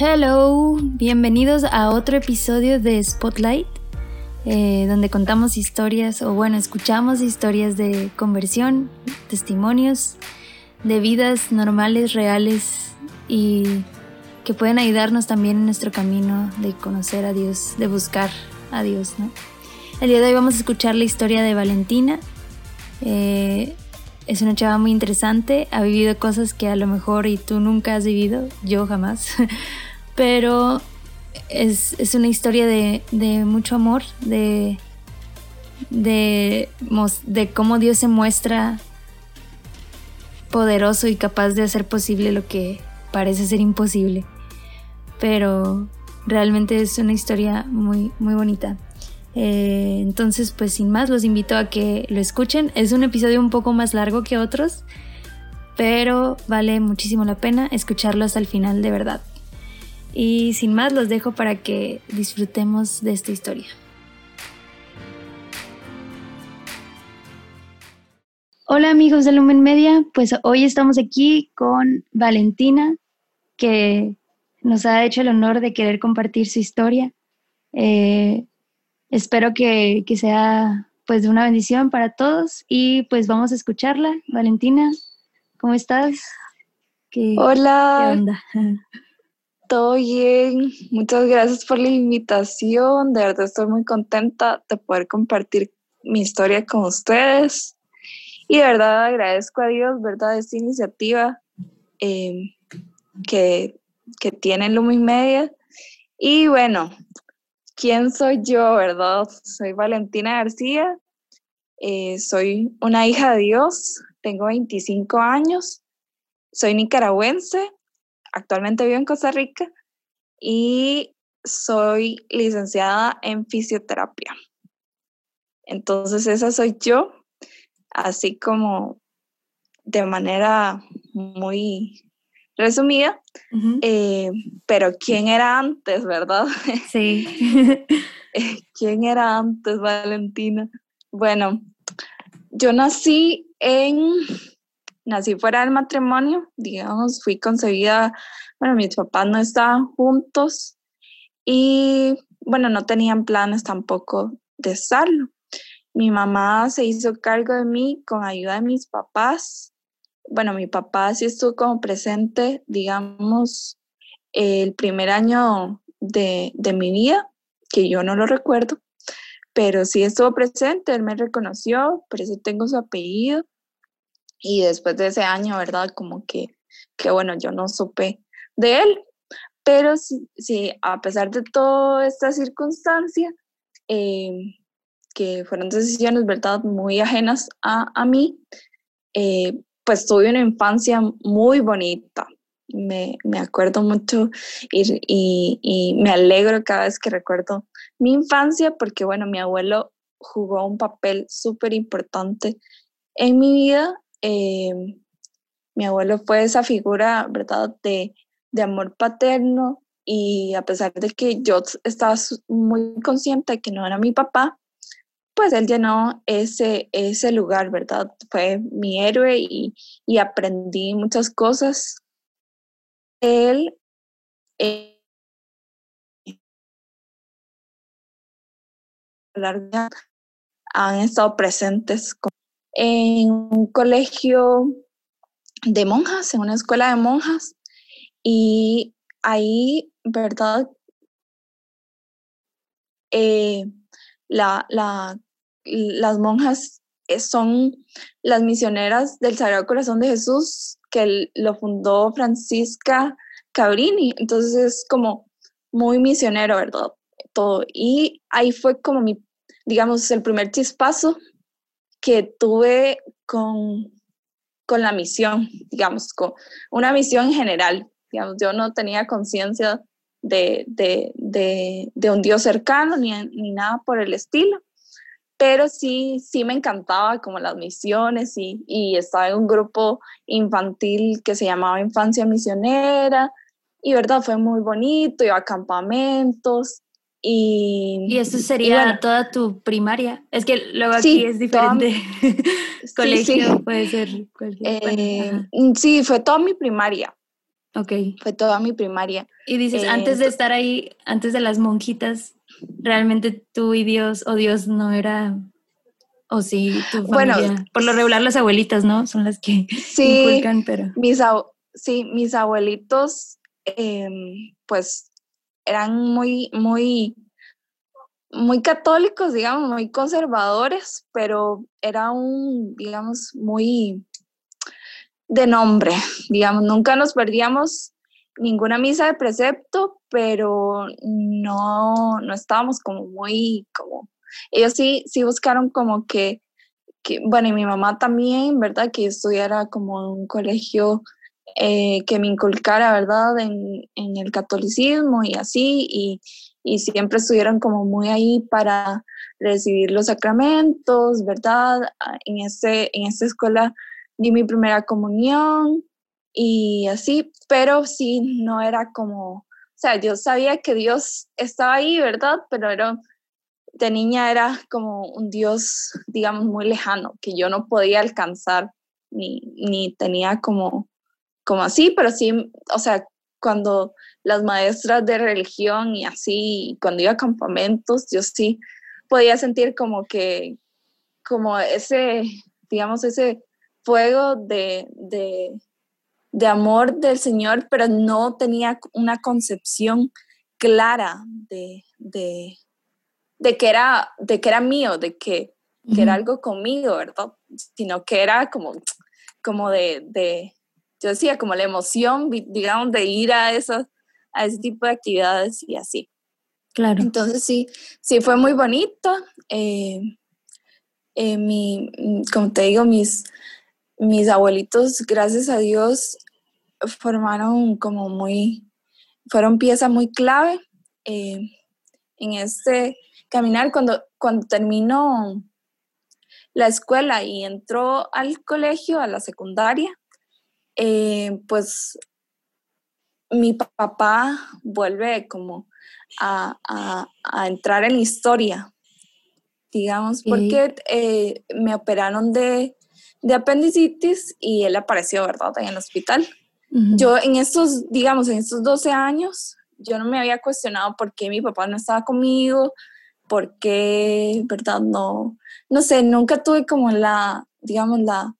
Hello, bienvenidos a otro episodio de Spotlight, eh, donde contamos historias, o bueno, escuchamos historias de conversión, testimonios de vidas normales, reales y que pueden ayudarnos también en nuestro camino de conocer a Dios, de buscar a Dios, ¿no? El día de hoy vamos a escuchar la historia de Valentina. Eh, es una chava muy interesante, ha vivido cosas que a lo mejor y tú nunca has vivido, yo jamás, pero es, una historia de, mucho amor, de, de, de cómo Dios se muestra poderoso y capaz de hacer posible lo que parece ser imposible. Pero realmente es una historia muy, muy bonita. Eh, entonces, pues sin más, los invito a que lo escuchen. Es un episodio un poco más largo que otros, pero vale muchísimo la pena escucharlo hasta el final de verdad. Y sin más, los dejo para que disfrutemos de esta historia. Hola amigos de Lumen Media, pues hoy estamos aquí con Valentina, que nos ha hecho el honor de querer compartir su historia. Eh, espero que, sea pues de una bendición para todos y pues vamos a escucharla. Valentina, ¿cómo estás? Hola. ¿Qué onda? Todo bien, muchas gracias por la invitación, de verdad estoy muy contenta de poder compartir mi historia con ustedes. Y de verdad agradezco a Dios, ¿verdad? Esta iniciativa eh, que, que tiene Lumi Media. Y bueno, ¿quién soy yo, verdad? Soy Valentina García, eh, soy una hija de Dios, tengo 25 años, soy nicaragüense, actualmente vivo en Costa Rica y soy licenciada en fisioterapia. Entonces esa soy yo así como de manera muy resumida, eh, pero ¿quién era antes, verdad? Sí. ¿Quién era antes, Valentina? Bueno, yo nací en, nací fuera del matrimonio, digamos, fui concebida, bueno, mis papás no estaban juntos y, bueno, no tenían planes tampoco de estarlo. Mi mamá se hizo cargo de mí con ayuda de mis papás. Bueno, mi papá sí estuvo como presente, digamos, el primer año de, mi vida, que yo no lo recuerdo, pero sí estuvo presente, él me reconoció, por eso tengo su apellido. Y después de ese año, ¿verdad? Como que, que bueno, yo no supe de él, pero sí, sí a pesar de toda esta circunstancia, eh, que fueron decisiones, ¿verdad?, muy ajenas a, mí, eh, pues tuve una infancia muy bonita. Me, acuerdo mucho y, y, me alegro cada vez que recuerdo mi infancia porque, bueno, mi abuelo jugó un papel súper importante en mi vida. Eh, mi abuelo fue esa figura, ¿verdad?, de, de amor paterno y a pesar de que yo estaba muy consciente de que no era mi papá, pues él llenó ese, ese lugar, ¿verdad? Fue mi héroe y, aprendí muchas cosas. Él eh, han estado presentes en un colegio de monjas, en una escuela de monjas, y ahí, ¿verdad? Eh, la, la las monjas eh, son las misioneras del Sagrado Corazón de Jesús, que lo fundó Francisca Cabrini. Entonces es como muy misionero, ¿verdad? Todo. Y ahí fue como mi, digamos, el primer chispazo que tuve con, con la misión, digamos, con una misión general. Digamos, yo no tenía conciencia de, de, un Dios cercano ni, ni nada por el estilo pero sí, sí me encantaba como las misiones y, y estaba en un grupo infantil que se llamaba Infancia Misionera y verdad fue muy bonito, iba a campamentos y... Y eso sería toda tu primaria. Es que luego aquí es diferente. Colegio puede ser cualquier. Eh, sí, fue toda mi primaria. Ok. Fue toda mi primaria. Y dices, antes de estar ahí, antes de las monjitas, ¿realmente tú y Dios o Dios no era o sí, tu familia. Bueno, por lo regular las abuelitas, ¿no? Son las que sí, inculcan, pero. Mis sí, mis abuelitos, em, pues, eran muy, muy, muy católicos, digamos, muy conservadores, pero era un, digamos, muy de nombre, digamos, nunca nos perdíamos ninguna misa de precepto, pero no, no estábamos como muy, como ellos sí, sí buscaron como que, bueno, y mi mamá también, ¿verdad? Que estudiara como un colegio eh, que me inculcara, ¿verdad? En, el catolicismo y así, y, siempre estuvieron como muy ahí para recibir los sacramentos, ¿verdad? Ah, en, este, en esta escuela di mi primera comunión y así, pero sí, no era como, o sea, yo sabía que Dios estaba ahí, ¿verdad? Pero era de niña era como un Dios, digamos, muy lejano, que yo no podía alcanzar, ni, ni tenía como, como así, pero sí, o sea, cuando las maestras de religión y así, cuando iba a campamentos, yo sí podía sentir como que, como ese, digamos, ese fuego de, de, de amor del Señor, pero no tenía una concepción clara de, de, de que era, de que era mío, de que, era algo conmigo, ¿verdad? Sino que era como, como de, de, yo decía, como la emoción, digamos, de ir a, esas, a ese tipo de actividades y así. Claro. Entonces sí, sí fue muy bonito. Eh, eh, mi, como te digo, mis, mis abuelitos, gracias a Dios, formaron como muy, fueron pieza muy clave eh, en este caminar. Cuando, cuando terminó la escuela y entró al colegio, a la secundaria, eh, pues mi papá vuelve como a, entrar en la historia, digamos, porque eh, me operaron de, apendicitis y él apareció, ¿verdad?, en el hospital. Yo en estos, digamos, en estos 12 años, yo no me había cuestionado por qué mi papá no estaba conmigo, porque, ¿verdad? No, no sé, nunca tuve como la, digamos, la,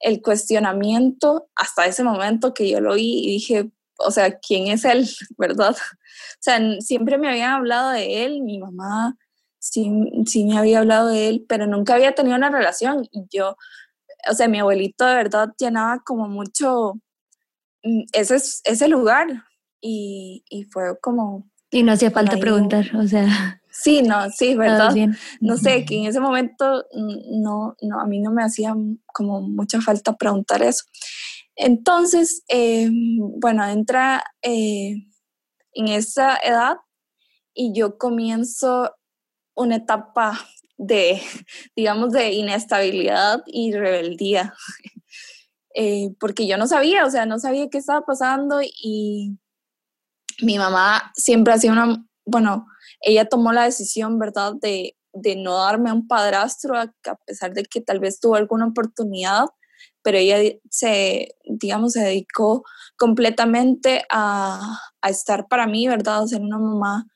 el cuestionamiento hasta ese momento que yo lo oí y dije, o sea, ¿quién es él, verdad? O sea, siempre me habían hablado de él, mi mamá sí, sí me había hablado de él, pero nunca había tenido una relación y yo, o sea, mi abuelito de verdad llenaba como mucho mm, ese, ese lugar y, y fue como... Y no hacía falta preguntar, o sea... Sí, no, sí, ¿verdad? No sé, que en ese momento mm, no, no, a mí no me hacía como mucha falta preguntar eso. Entonces, eh, bueno, entra eh, en esa edad y yo comienzo una etapa de, digamos, de inestabilidad y rebeldía, eh, porque yo no sabía, o sea, no sabía qué estaba pasando y mi mamá siempre hacía una, bueno, ella tomó la decisión, ¿verdad?, de, no darme a un padrastro, a, pesar de que tal vez tuvo alguna oportunidad, pero ella se, digamos, se dedicó completamente a, estar para mí, ¿verdad?, a ser una mamá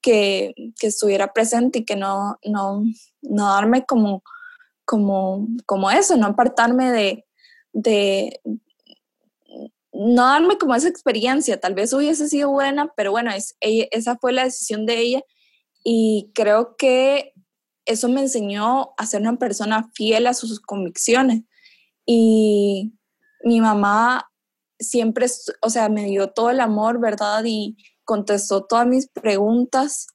que, estuviera presente y que no, no, no darme como, como, como eso, no apartarme de, de, no darme como esa experiencia, tal vez hubiese sido buena, pero bueno, es, esa fue la decisión de ella y creo que eso me enseñó a ser una persona fiel a sus convicciones. Y mi mamá siempre, o sea, me dio todo el amor, ¿verdad? Y contestó todas mis preguntas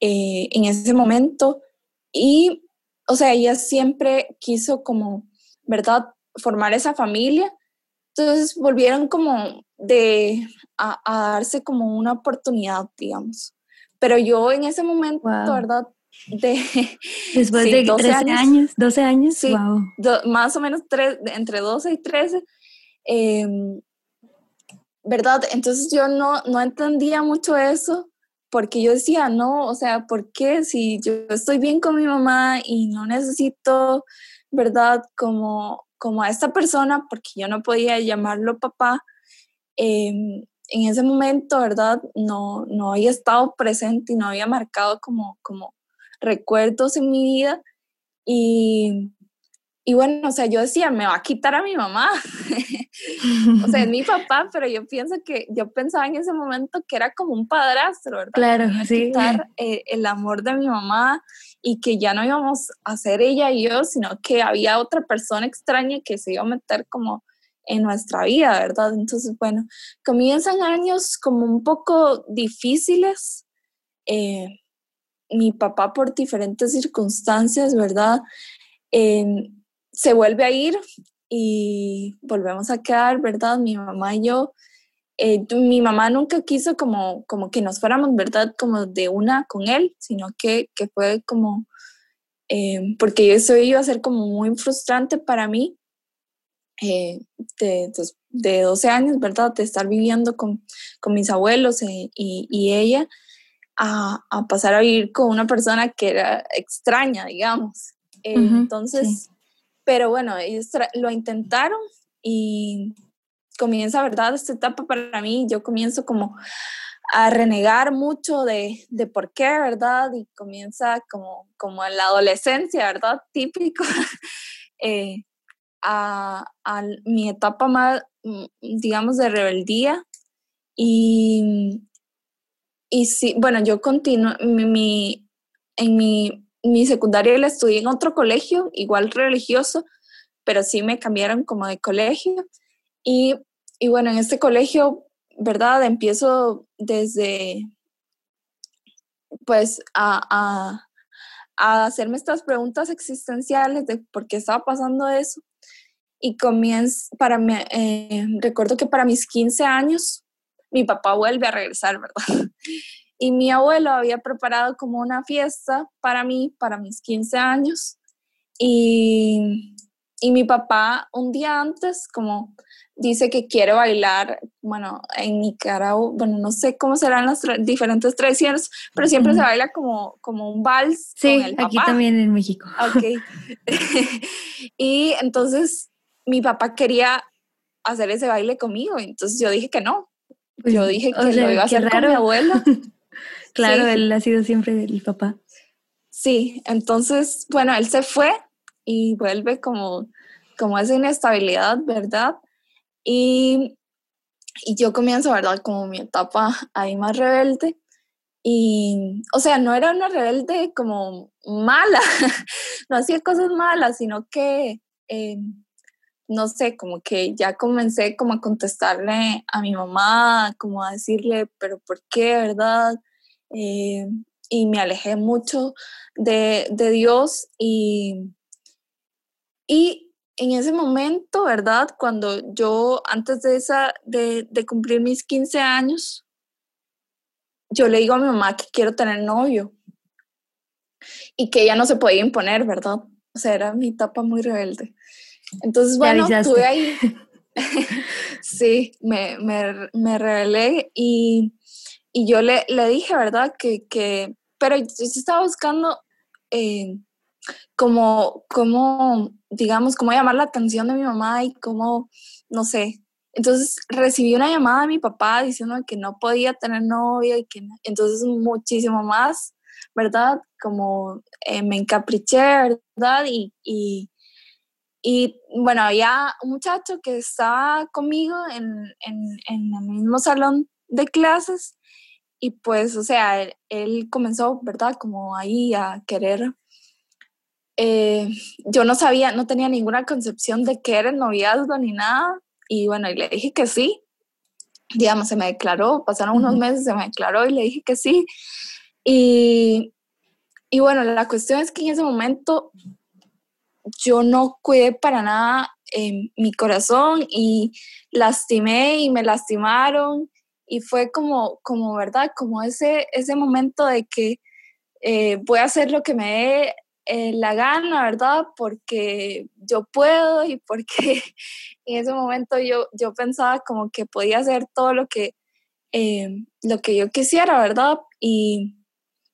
eh, en ese momento. Y, o sea, ella siempre quiso como, ¿verdad? Formar esa familia entonces volvieron como de a, darse como una oportunidad, digamos. Pero yo en ese momento, ¿verdad? De, Después de 13 años, 12 años, sí, más o menos tres, entre 12 y 13, em, ¿verdad? Entonces yo no, no entendía mucho eso porque yo decía, no, o sea, ¿por qué si yo estoy bien con mi mamá y no necesito, ¿verdad? Como como a esta persona, porque yo no podía llamarlo papá, em, en ese momento, ¿verdad? No, no había estado presente y no había marcado como, como recuerdos en mi vida. Y, y bueno, o sea, yo decía, me va a quitar a mi mamá. o sea, es mi papá, pero yo pienso que, yo pensaba en ese momento que era como un padrastro, ¿verdad? Claro, sí. Quitar eh, el amor de mi mamá y que ya no íbamos a ser ella y yo, sino que había otra persona extraña que se iba a meter como en nuestra vida, ¿verdad? Entonces, bueno, comienzan años como un poco difíciles. Eh, mi papá por diferentes circunstancias, ¿verdad? se vuelve a ir y volvemos a quedar, ¿verdad? Mi mamá y yo. Eh, mi mamá nunca quiso como, como que nos fuéramos, ¿verdad? Como de una con él, sino que, que fue como, eh, porque eso iba a ser como muy frustrante para mí eh, de, de, 12 años, ¿verdad? De estar viviendo con, con mis abuelos y, y, ella, a, a, pasar a vivir con una persona que era extraña, digamos. entonces, pero bueno, ellos lo intentaron y comienza, ¿verdad? Esta etapa para mí, yo comienzo como a renegar mucho de, de por qué, ¿verdad? Y comienza como, como en la adolescencia, ¿verdad? Típico, eh, a, a, mi etapa más, mm, digamos, de rebeldía. Y, y sí, bueno, yo continuo, mi, en mi mi secundaria la estudié en otro colegio, igual religioso, pero sí me cambiaron como de colegio. Y, y bueno, en este colegio, ¿verdad? Empiezo desde, pues, a, a, a hacerme estas preguntas existenciales de por qué estaba pasando eso. Y comienzo, para mí, eh, recuerdo que para mis 15 años, mi papá vuelve a regresar, ¿verdad? Y mi abuelo había preparado como una fiesta para mí, para mis 15 años. Y, y mi papá un día antes como dice que quiere bailar, bueno, en Nicaragua, bueno, no sé cómo serán las diferentes tradiciones, pero siempre se baila como, como un vals. Sí, con el papá. aquí también en México. Ok. y entonces mi papá quería hacer ese baile conmigo, entonces yo dije que no. Yo pues, dije que lo iba a hacer con mi abuelo. Claro, él ha sido siempre el papá. Sí, entonces, bueno, él se fue y vuelve como, como esa inestabilidad, ¿verdad? Y, y yo comienzo, ¿verdad? Como mi etapa ahí más rebelde. Y, o sea, no era una rebelde como mala, no hacía cosas malas, sino que, eh, no sé, como que ya comencé como a contestarle a mi mamá, como a decirle, pero ¿por qué, verdad? Eh, y me alejé mucho de, Dios y, y en ese momento, ¿verdad? Cuando yo, antes de, esa, de, cumplir mis 15 años, yo le digo a mi mamá que quiero tener novio y que ella no se podía imponer, ¿verdad? O sea, era mi etapa muy rebelde. Entonces, bueno, estuve ahí. sí, me, me, me rebelé y y yo le, le dije, ¿verdad? Que, que, pero yo estaba buscando eh, como, como, digamos, cómo llamar la atención de mi mamá y cómo, no sé. Entonces recibí una llamada de mi papá diciendo que no podía tener novia y que entonces muchísimo más, ¿verdad? Como eh, me encapriché, ¿verdad? Y, y, y, bueno, había un muchacho que estaba conmigo en, en, en el mismo salón de clases y pues, o sea, él, comenzó, ¿verdad? Como ahí a querer eh, yo no sabía, no tenía ninguna concepción de qué era el noviazgo ni nada. Y bueno, y le dije que sí. Digamos, se me declaró, pasaron unos meses, se me declaró y le dije que sí. Y, y bueno, la cuestión es que en ese momento yo no cuidé para nada mi corazón y lastimé y me lastimaron y fue como, como ¿verdad? Como ese, ese momento de que eh, voy a hacer lo que me dé eh, la gana, ¿verdad? Porque yo puedo y porque en ese momento yo, yo pensaba como que podía hacer todo lo que, eh, lo que yo quisiera, ¿verdad? Y,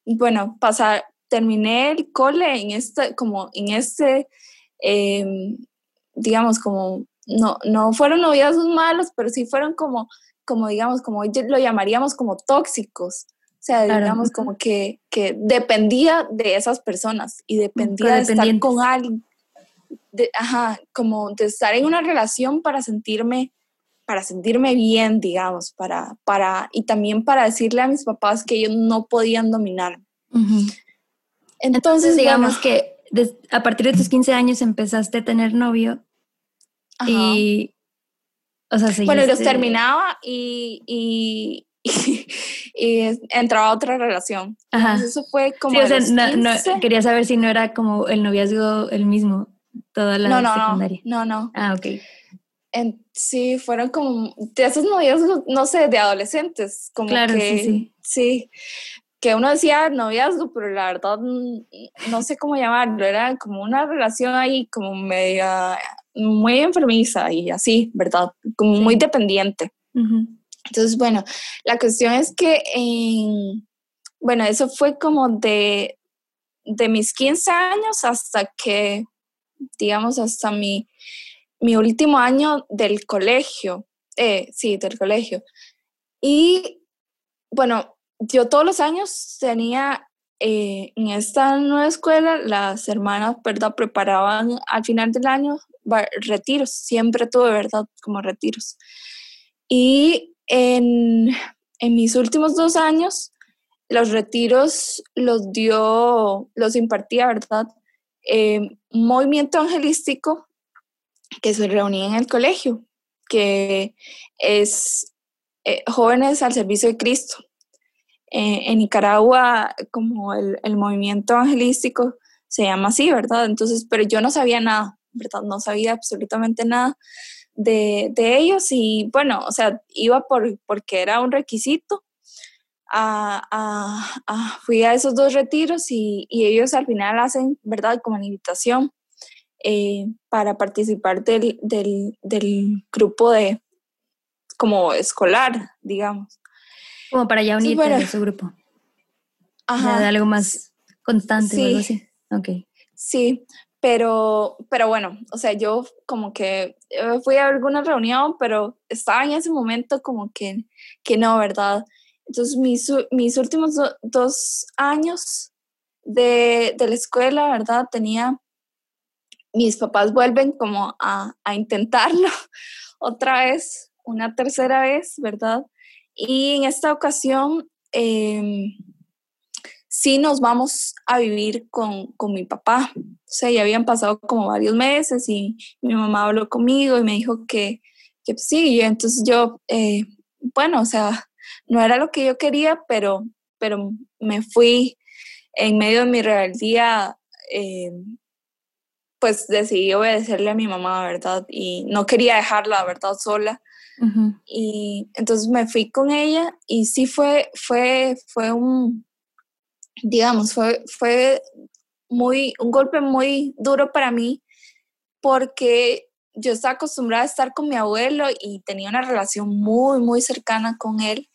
bueno, pasar, terminé el cole en este, como en este, digamos, como no, no fueron noviazgos malos, pero sí fueron como, como digamos, como lo llamaríamos como tóxicos. Sea, digamos como que, que dependía de esas personas y dependía de estar con alguien. De, ajá, como de estar en una relación para sentirme para sentirme bien, digamos, para, para, y también para decirle a mis papás que ellos no podían dominar. Entonces, digamos que a partir de tus 15 años empezaste a tener novio y, o sea, Bueno, los terminaba y, y, y, entraba a otra relación. Ajá. eso fue como. Sí, o sea, no, quería saber si no era como el noviazgo el mismo toda la no, no, secundaria. No, no, no. Ah, ok sí, fueron como de esos noviazgos, no sé, de adolescentes, como claro, que sí, sí. que uno decía noviazgo, pero la verdad no sé cómo llamarlo, era como una relación ahí como media, muy enfermiza y así, ¿verdad? Como muy dependiente. Entonces, bueno, la cuestión es que, bueno, eso fue como de, de mis 15 años hasta que, digamos, hasta mi mi último año del colegio, eh, sí, del colegio. Y bueno, yo todos los años tenía eh, en esta nueva escuela, las hermanas, ¿verdad? Preparaban al final del año retiros, siempre tuve, ¿verdad? Como retiros. Y en, en mis últimos dos años, los retiros los dio, los impartía, ¿verdad? Eh, movimiento angelístico que se reunía en el colegio, que es eh, Jóvenes al Servicio de Cristo. Eh, en Nicaragua, como el, el, movimiento evangelístico se llama así, ¿verdad? Entonces, pero yo no sabía nada, ¿verdad? No sabía absolutamente nada de, de ellos y bueno, o sea, iba por, porque era un requisito. A, a, fui a esos dos retiros y, y, ellos al final hacen, ¿verdad? Como una invitación eh, para participar del, grupo de como escolar, digamos. Como para ya unirte a su grupo. Ajá. de algo más constante sí, o algo así. Ok. Sí, pero, pero bueno, o sea, yo como que eh, fui a alguna reunión, pero estaba en ese momento como que, que no, ¿verdad? Entonces, mis, mis últimos dos años de, de, la escuela, ¿verdad? Tenía mis papás vuelven como a, intentarlo otra vez, una tercera vez, ¿verdad? Y en esta ocasión em, sí nos vamos a vivir con, mi papá. O sea, ya habían pasado como varios meses y mi mamá habló conmigo y me dijo que, que sí, y entonces yo, eh, bueno, o sea, no era lo que yo quería, pero, pero me fui en medio de mi rebeldía. Eh, pues decidí obedecerle a mi mamá, ¿verdad? Y no quería dejarla, ¿verdad? Sola. Y entonces me fui con ella y sí fue, fue, fue un, digamos, fue, fue muy, un golpe muy duro para mí porque yo estaba acostumbrada a estar con mi abuelo y tenía una relación muy, muy cercana con él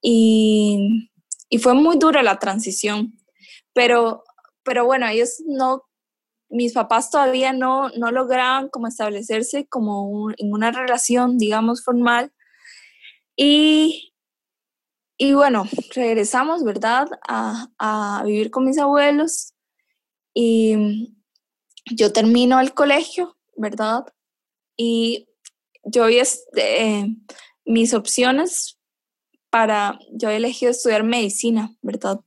y, y fue muy dura la transición. Pero, pero bueno, ellos no mis papás todavía no, no lograban como establecerse como en una relación, digamos, formal. Y, y bueno, regresamos, ¿verdad?, a, a, vivir con mis abuelos. Y yo termino el colegio, ¿verdad? Y yo este, mis opciones para, yo he elegido estudiar medicina, ¿verdad?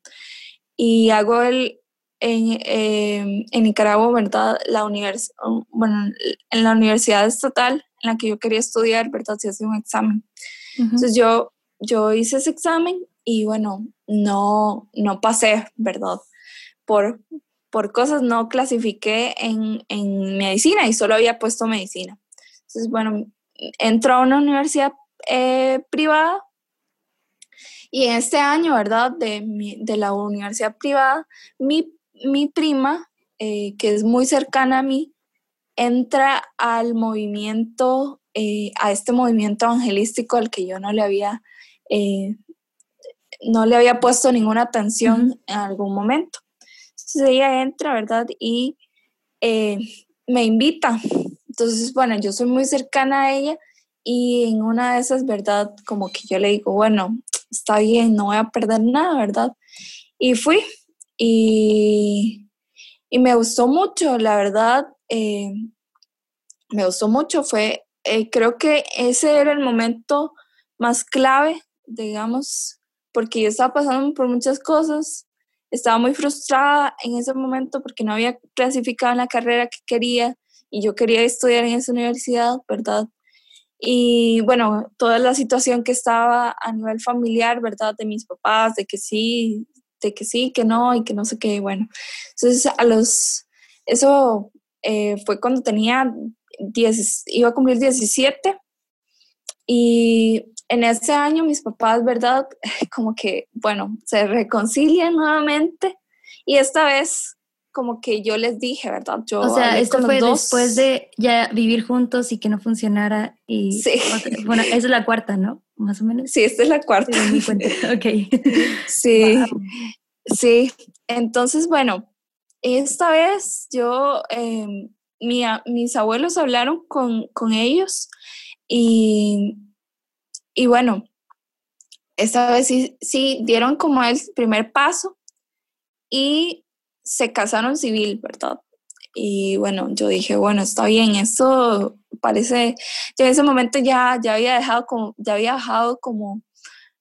Y hago el, en, en Nicaragua, ¿verdad? La univers bueno, en la universidad estatal en la que yo quería estudiar, ¿verdad? Se hace un examen. Entonces yo, yo hice ese examen y bueno, no, no pasé, ¿verdad? Por, por cosas no clasifiqué en, en medicina y solo había puesto medicina. Entonces, bueno, entró a una universidad eh, privada y en este año, ¿verdad? De, de la universidad privada, mi mi prima, eh, que es muy cercana a mí, entra al movimiento, eh, a este movimiento evangelístico al que yo no le había, eh, no le había puesto ninguna atención en algún momento. Entonces ella entra, ¿verdad? Y me invita. Entonces, bueno, yo soy muy cercana a ella y en una de esas, ¿verdad? Como que yo le digo, bueno, está bien, no voy a perder nada, ¿verdad? Y fui y, y me gustó mucho, la verdad, eh, me gustó mucho, fue, eh, creo que ese era el momento más clave, digamos, porque yo estaba pasando por muchas cosas, estaba muy frustrada en ese momento porque no había clasificado en la carrera que quería y yo quería estudiar en esa universidad, ¿verdad? Y bueno, toda la situación que estaba a nivel familiar, ¿verdad? De mis papás, de que sí, de que sí, que no y que no sé qué, bueno. Entonces, a los, eso eh, fue cuando tenía 10, iba a cumplir 17 y en ese año mis papás, ¿verdad? Como que, bueno, se reconcilian nuevamente y esta vez como que yo les dije, ¿verdad? Yo o sea, esto fue después de ya vivir juntos y que no funcionara y... Sí. bueno, esa es la cuarta, ¿no? Más o menos. Sí, esta es la cuarta. Sí, ok. Sí, sí. Entonces, bueno, esta vez yo, em, mis abuelos hablaron con, con ellos y y bueno, esta vez sí, sí dieron como el primer paso y se casaron civil, ¿verdad? Y bueno, yo dije, bueno, está bien, esto parece, yo en ese momento ya, ya había dejado como, ya había dejado como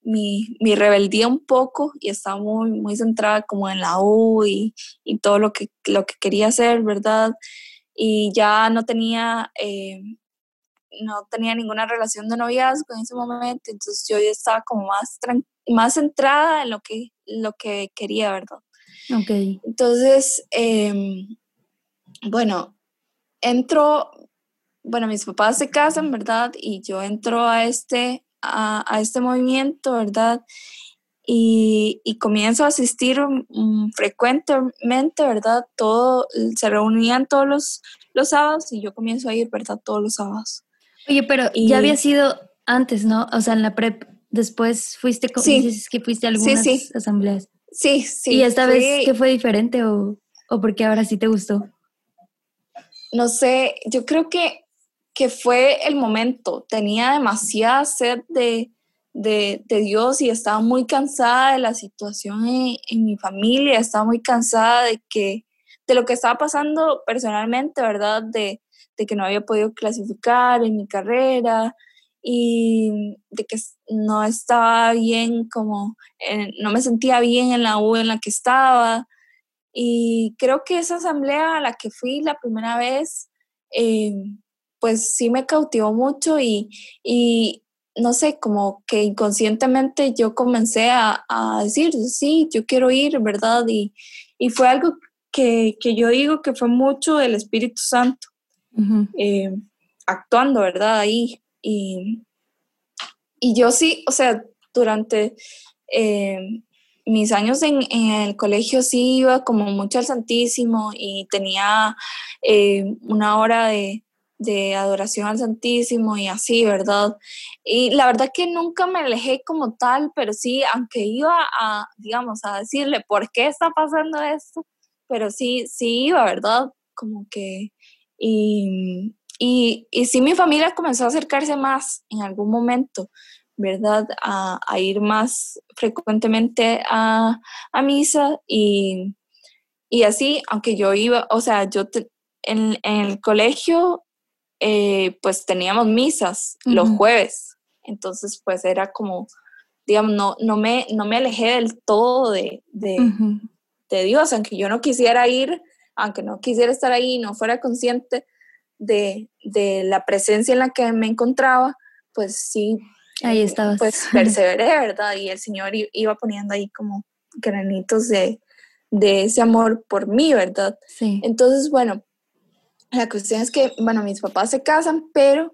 mi, mi rebeldía un poco y estaba muy, muy centrada como en la U y, y todo lo que, lo que quería hacer, ¿verdad? Y ya no tenía eh, no tenía ninguna relación de noviazgo en ese momento, entonces yo ya estaba como más, más centrada en lo que, lo que quería, ¿verdad? Ok. Entonces, em, bueno, entro, bueno, mis papás se casan, ¿verdad? Y yo entro a este, a, este movimiento, ¿verdad? Y, y, comienzo a asistir frecuentemente, ¿verdad? Todo, se reunían todos los, los sábados y yo comienzo a ir, ¿verdad? Todos los sábados. Oye, pero ya había sido antes, ¿no? O sea, en la prep, después fuiste, sí. dices que fuiste a algunas asambleas. Sí, sí. ¿Y esta vez qué fue diferente o, o porque ahora sí te gustó? No sé, yo creo que, que fue el momento. Tenía demasiada sed de, de, de, Dios y estaba muy cansada de la situación en, en, mi familia, estaba muy cansada de que de lo que estaba pasando personalmente, ¿verdad? De, de que no había podido clasificar en mi carrera y de que no estaba bien como, no me sentía bien en la U en la que estaba. Y creo que esa asamblea a la que fui la primera vez, eh, pues sí me cautivó mucho y, y, no sé, como que inconscientemente yo comencé a, a, decir, sí, yo quiero ir, ¿verdad? Y, y fue algo que, que, yo digo que fue mucho del Espíritu Santo. Eh, actuando, ¿verdad? Ahí. Y, y, yo sí, o sea, durante eh, mis años en, el colegio sí iba como mucho al Santísimo y tenía eh, una hora de, de adoración al Santísimo y así, ¿verdad? Y la verdad que nunca me alejé como tal, pero sí, aunque iba a, digamos, a decirle por qué está pasando esto, pero sí, sí iba, ¿verdad? Como que y, y, y sí mi familia comenzó a acercarse más en algún momento, ¿verdad? A, a ir más frecuentemente a, a misa y, y, así, aunque yo iba, o sea, yo en, en, el colegio eh, pues teníamos misas los jueves, entonces pues era como, digamos, no, no, me, no me alejé del todo de, de, de Dios, aunque yo no quisiera ir aunque no quisiera estar ahí, no fuera consciente de, la presencia en la que me encontraba, pues sí. Ahí estaba. Pues perseveré, ¿verdad? Y el Señor iba poniendo ahí como granitos de, ese amor por mí, ¿verdad? Sí. Entonces, bueno, la cuestión es que, bueno, mis papás se casan, pero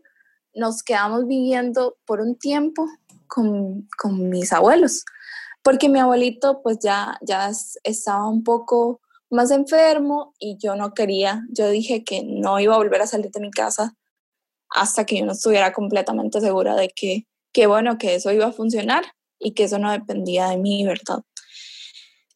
nos quedamos viviendo por un tiempo con, con mis abuelos, porque mi abuelito pues ya, ya estaba un poco más enfermo y yo no quería, yo dije que no iba a volver a salir de mi casa hasta que yo no estuviera completamente segura de que, que bueno, que eso iba a funcionar y que eso no dependía de mí, ¿verdad?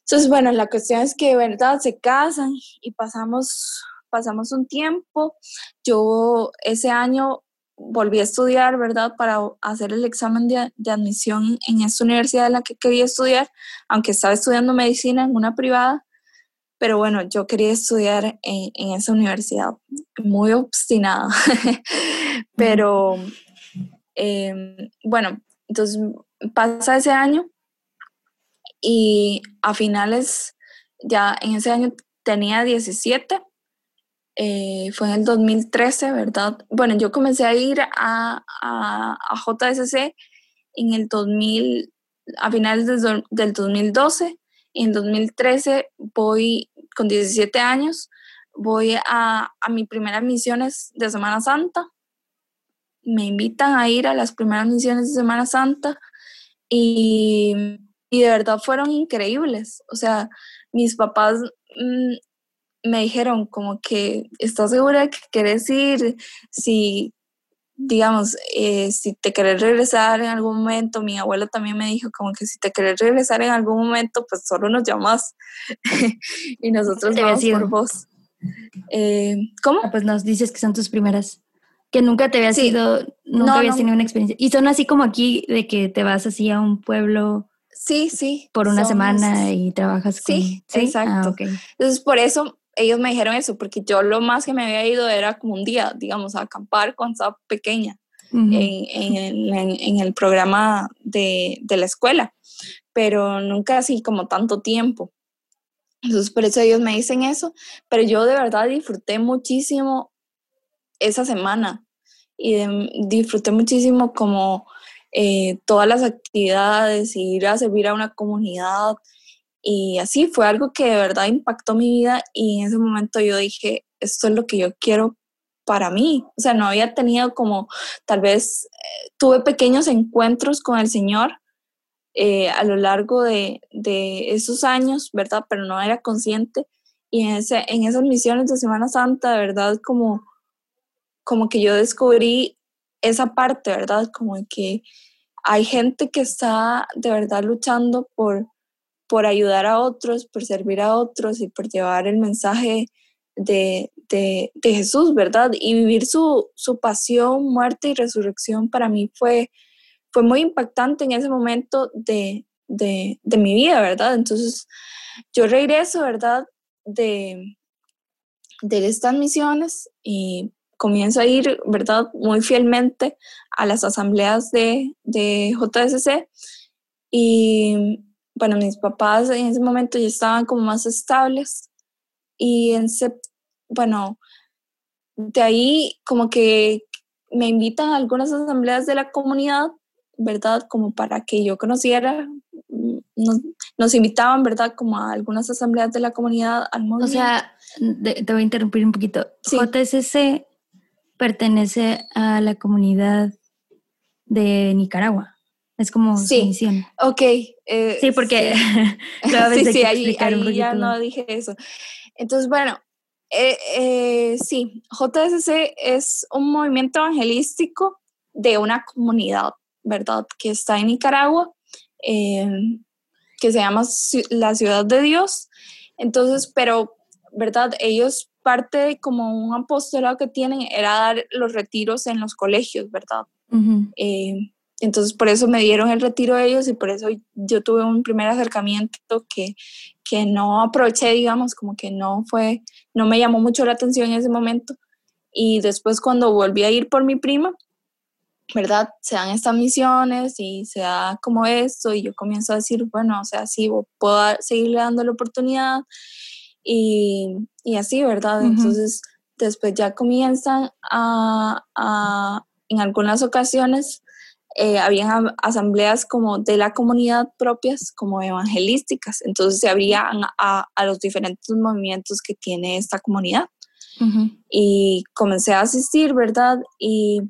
Entonces, bueno, la cuestión es que, ¿verdad? Se casan y pasamos pasamos un tiempo, yo ese año volví a estudiar, ¿verdad? Para hacer el examen de, de, admisión en esta universidad en la que quería estudiar, aunque estaba estudiando medicina en una privada, pero bueno, yo quería estudiar en, en esa universidad, muy obstinada, pero eh, bueno, entonces pasa ese año y a finales, ya en ese año tenía 17 eh, fue en el 2013, ¿verdad? Bueno, yo comencé a ir a, a, a JSC en el 2000, a finales del, del 2012. Y en 2013 voy, con 17 años, voy a, a mis primeras misiones de Semana Santa. Me invitan a ir a las primeras misiones de Semana Santa y, y de verdad fueron increíbles. O sea, mis papás mmm, me dijeron como que, ¿estás segura que quieres ir? Si, digamos, eh, si te querés regresar en algún momento, mi abuelo también me dijo como que si te querés regresar en algún momento, pues solo nos llamas y nosotros vamos por vos. Eh, ¿Cómo? Ah, pues nos dices que son tus primeras, que nunca te habías sí. ido, nunca no, habías no. tenido una experiencia. Y son así como aquí, de que te vas así a un pueblo. Sí, sí. Por una semana semana y trabajas con... Sí, ¿sí? exacto. Ah, okay. Entonces, por eso ellos me dijeron eso, porque yo lo más que me había ido era como un día, digamos, a acampar cuando estaba pequeña uh -huh. en, en, en, en, el programa de, de, la escuela, pero nunca así como tanto tiempo. Entonces, por eso ellos me dicen eso, pero yo de verdad disfruté muchísimo esa semana y de, disfruté muchísimo como eh, todas las actividades, ir a servir a una comunidad, y así fue algo que de verdad impactó mi vida y en ese momento yo dije, esto es lo que yo quiero para mí. O sea, no había tenido como, tal vez eh, tuve pequeños encuentros con el Señor eh, a lo largo de, de, esos años, ¿verdad? Pero no era consciente. Y en, ese, en esas misiones de Semana Santa, de verdad, como, como que yo descubrí esa parte, ¿verdad? Como que hay gente que está de verdad luchando por por ayudar a otros, por servir a otros y por llevar el mensaje de, de, Jesús, ¿verdad? Y vivir su, su, pasión, muerte y resurrección para mí fue, fue muy impactante en ese momento de, de, de mi vida, ¿verdad? Entonces, yo regreso, ¿verdad? De, de estas misiones y comienzo a ir, ¿verdad? Muy fielmente a las asambleas de, de JSC y bueno, mis papás en ese momento ya estaban como más estables y en bueno, de ahí como que me invitan a algunas asambleas de la comunidad, ¿verdad? Como para que yo conociera, mm, nos, nos invitaban, ¿verdad? Como a algunas asambleas de la comunidad al movimiento. O sea, de, te voy a interrumpir un poquito. Sí. JSC pertenece a la comunidad de Nicaragua. Es como sí. su misión. Ok. Eh, sí, porque sí, sí, sí ahí, ahí ya no dije eso. Entonces, bueno, eh, eh, sí, JSC es un movimiento evangelístico de una comunidad, ¿verdad? Que está en Nicaragua, eh, que se llama la Ciudad de Dios. Entonces, pero, ¿verdad? Ellos parte de como un apostolado que tienen era dar los retiros en los colegios, ¿verdad? Uh -huh. Entonces por eso me dieron el retiro de ellos y por eso yo tuve un primer acercamiento que, que no aproveché, digamos, como que no fue, no me llamó mucho la atención en ese momento. Y después cuando volví a ir por mi prima, ¿verdad? Se dan estas misiones y se da como esto y yo comienzo a decir, bueno, o sea, sí, puedo seguirle dando la oportunidad y, y así, ¿verdad? Uh -huh. Entonces después ya comienzan a, a en algunas ocasiones eh, habían asambleas como de la comunidad propias, como evangelísticas, entonces se abrían a, a los diferentes movimientos que tiene esta comunidad. Uh -huh. Y comencé a asistir, ¿verdad? Y,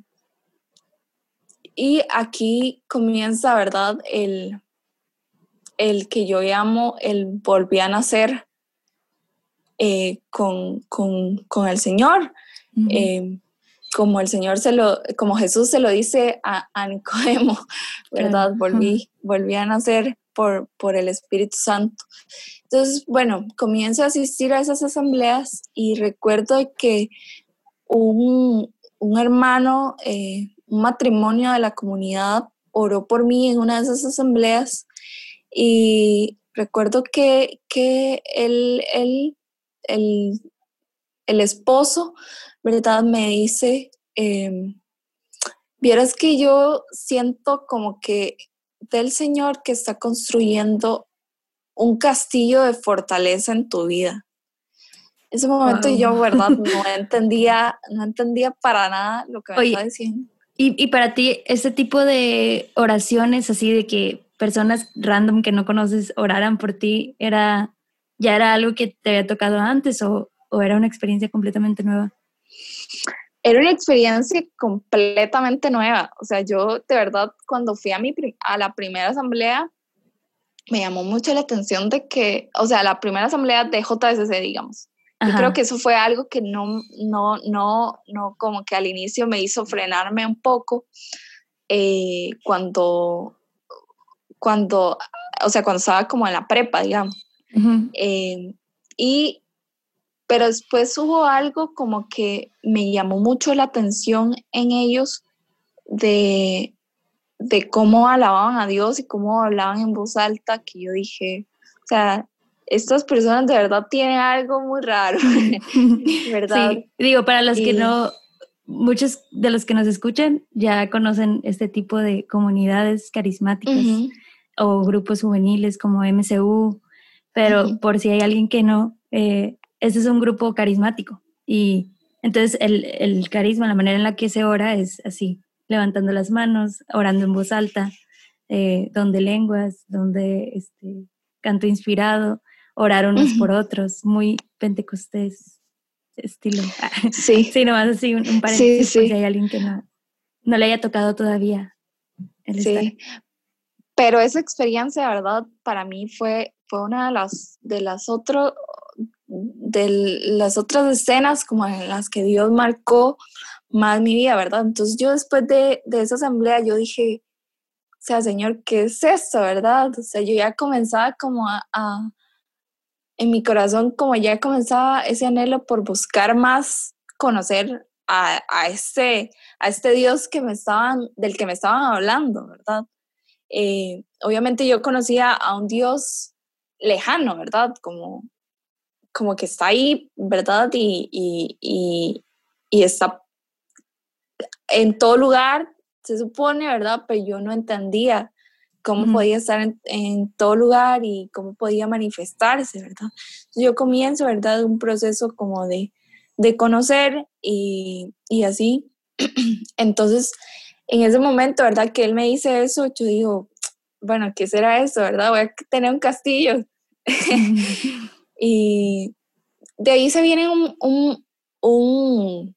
y aquí comienza, ¿verdad? El, el que yo llamo el volví a nacer eh, con, con, con, el Señor. Uh -huh. eh, como el Señor se lo, como Jesús se lo dice a, a Nicodemo, ¿verdad? Volví, volví a nacer por, por el Espíritu Santo. Entonces, bueno, comienzo a asistir a esas asambleas y recuerdo que un, un hermano, eh, un matrimonio de la comunidad oró por mí en una de esas asambleas y recuerdo que, que el, el, el, esposo, ¿verdad? Me dice, em, vieras que yo siento como que del Señor que está construyendo un castillo de fortaleza en tu vida. Ese momento yo, ¿verdad? No entendía, no entendía para nada lo que me estaba diciendo. Y, y para ti, ese tipo de oraciones así de que personas random que no conoces oraran por ti, era ya era algo que te había tocado antes o, o era una experiencia completamente nueva? Era una experiencia completamente nueva. O sea, yo de verdad cuando fui a, mi, a la primera asamblea, me llamó mucho la atención de que, o sea, la primera asamblea de JSC, digamos. Yo creo que eso fue algo que no, no, no, no, como que al inicio me hizo frenarme un poco eh, cuando, cuando, o sea, cuando estaba como en la prepa, digamos. Eh, y, pero después hubo algo como que me llamó mucho la atención en ellos de, de cómo alababan a Dios y cómo hablaban en voz alta, que yo dije, o sea, estas personas de verdad tienen algo muy raro, ¿verdad? Sí, digo, para los que no, muchos de los que nos escuchan ya conocen este tipo de comunidades carismáticas o grupos juveniles como MCU, pero por si hay alguien que no, eh, este es un grupo carismático y entonces el, el carisma, la manera en la que se ora es así, levantando las manos, orando en voz alta, eh, donde lenguas, donde este, canto inspirado, orar unos por otros, muy pentecostés estilo. Sí. sí, nomás así un, un paréntesis si hay alguien que no, no le haya tocado todavía. sí, pero esa experiencia, ¿verdad? Para mí fue, fue una de las, de las otras de las otras escenas como en las que Dios marcó más mi vida, ¿verdad? Entonces yo después de, de esa asamblea yo dije, o sea, Señor, ¿qué es esto, verdad? O sea, yo ya comenzaba como a, en mi corazón, como ya comenzaba ese anhelo por buscar más, conocer a, a, este, a este Dios que me estaban, del que me estaban hablando, ¿verdad? Eh, obviamente yo conocía a un Dios lejano, ¿verdad? Como, como que está ahí, ¿verdad? Y, y, y está en todo lugar, se supone, ¿verdad? Pero yo no entendía cómo podía estar en, todo lugar y cómo podía manifestarse, ¿verdad? Yo comienzo, ¿verdad? Un proceso como de, de conocer y, y, así. Entonces, en ese momento, ¿verdad? Que él me dice eso, yo digo, bueno, ¿qué será eso, verdad? Voy a tener un castillo. y de ahí se viene un, un, un,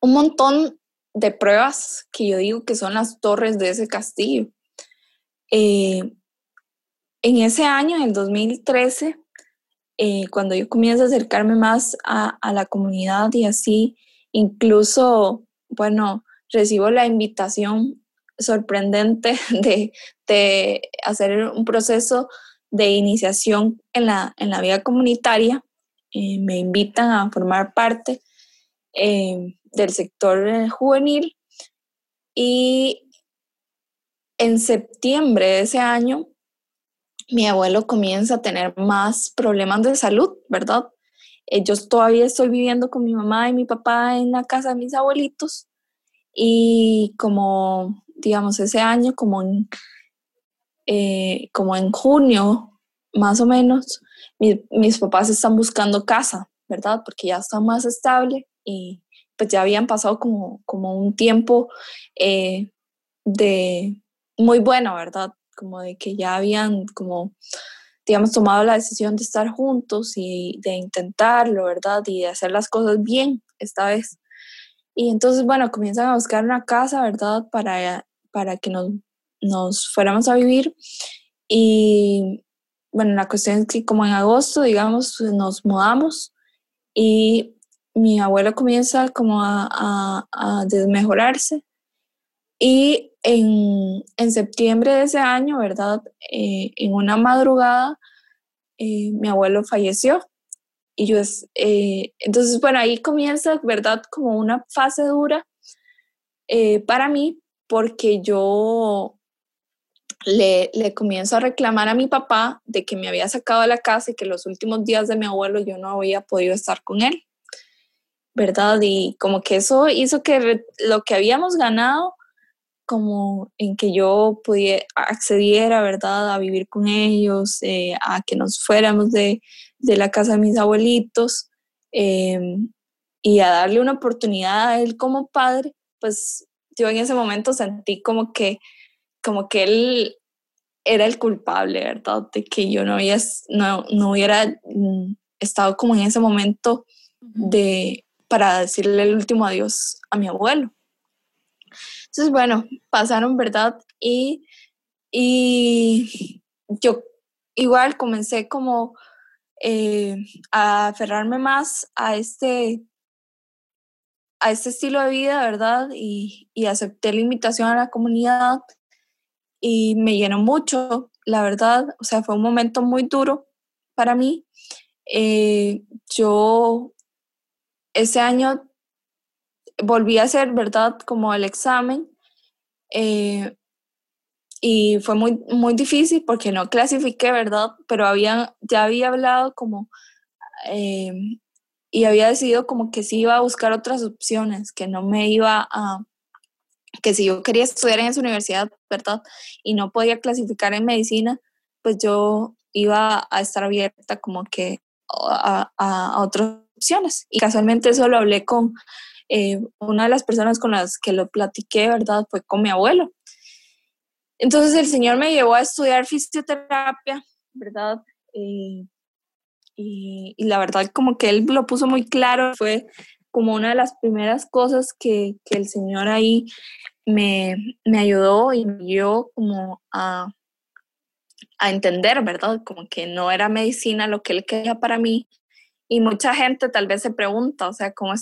un montón de pruebas que yo digo que son las torres de ese castillo. Eh, en ese año, en el 2013, eh, cuando yo comienzo a acercarme más a, la comunidad y así, incluso, bueno, recibo la invitación sorprendente de, hacer un proceso de iniciación en la, en la vida comunitaria. Eh, me invitan a formar parte del sector juvenil y en septiembre de ese año, mi abuelo comienza a tener más problemas de salud, ¿verdad? Eh, yo todavía estoy viviendo con mi mamá y mi papá en la casa de mis abuelitos y como, digamos, ese año, como eh, como en junio, más o menos, mis papás están buscando casa, ¿verdad? Porque ya está más estable y pues ya habían pasado como, como un tiempo eh, de, muy bueno, ¿verdad? Como de que ya habían como, digamos, tomado la decisión de estar juntos y de intentarlo, ¿verdad? Y de hacer las cosas bien esta vez. Y entonces, bueno, comienzan a buscar una casa, ¿verdad? Para, para que nos, nos fuéramos a vivir. Y bueno, la cuestión es que como en agosto, digamos, nos mudamos y mi abuelo comienza como a, a, desmejorarse Y en, en septiembre de ese año, ¿verdad? Eh, en una madrugada, eh, mi abuelo falleció. Y yo, eh, entonces, bueno, ahí comienza, ¿verdad? Como una fase dura para mí, porque yo le, comienzo a reclamar a mi papá de que me había sacado de la casa y que los últimos días de mi abuelo yo no había podido estar con él, ¿verdad? Y como que eso hizo que lo que habíamos ganado como en que yo pudiera, accediera, ¿verdad?, a vivir con ellos, eh, a que nos fuéramos de, la casa de mis abuelitos em, y a darle una oportunidad a él como padre, pues yo en ese momento sentí como que, como que él era el culpable, ¿verdad?, de que yo no, había, no, no hubiera mm, estado como en ese momento de, para decirle el último adiós a mi abuelo. Entonces, bueno, pasaron, ¿verdad? Y, y yo igual comencé como eh, a aferrarme más a este, a este estilo de vida, ¿verdad? Y, y acepté la invitación a la comunidad y me llenó mucho, la verdad. O sea, fue un momento muy duro para mí. Eh, yo ese año volví a hacer, ¿verdad? Como el examen. Eh, y fue muy, muy difícil porque no clasifiqué, ¿verdad? Pero ya había hablado como, eh, y había decidido como que sí iba a buscar otras opciones, que no me iba a, que si yo quería estudiar en esa universidad, ¿verdad? Y no podía clasificar en medicina, pues yo iba a estar abierta como que a, a otras opciones. Y casualmente eso lo hablé con eh, una de las personas con las que lo platiqué, ¿verdad? Fue con mi abuelo. Entonces el Señor me llevó a estudiar fisioterapia, ¿verdad? Eh, y, la verdad como que Él lo puso muy claro, fue como una de las primeras cosas que, que el Señor ahí me, me, ayudó y me como a, a entender, ¿verdad? Como que no era medicina lo que Él quería para mí, y mucha gente tal vez se pregunta, o sea, ¿cómo,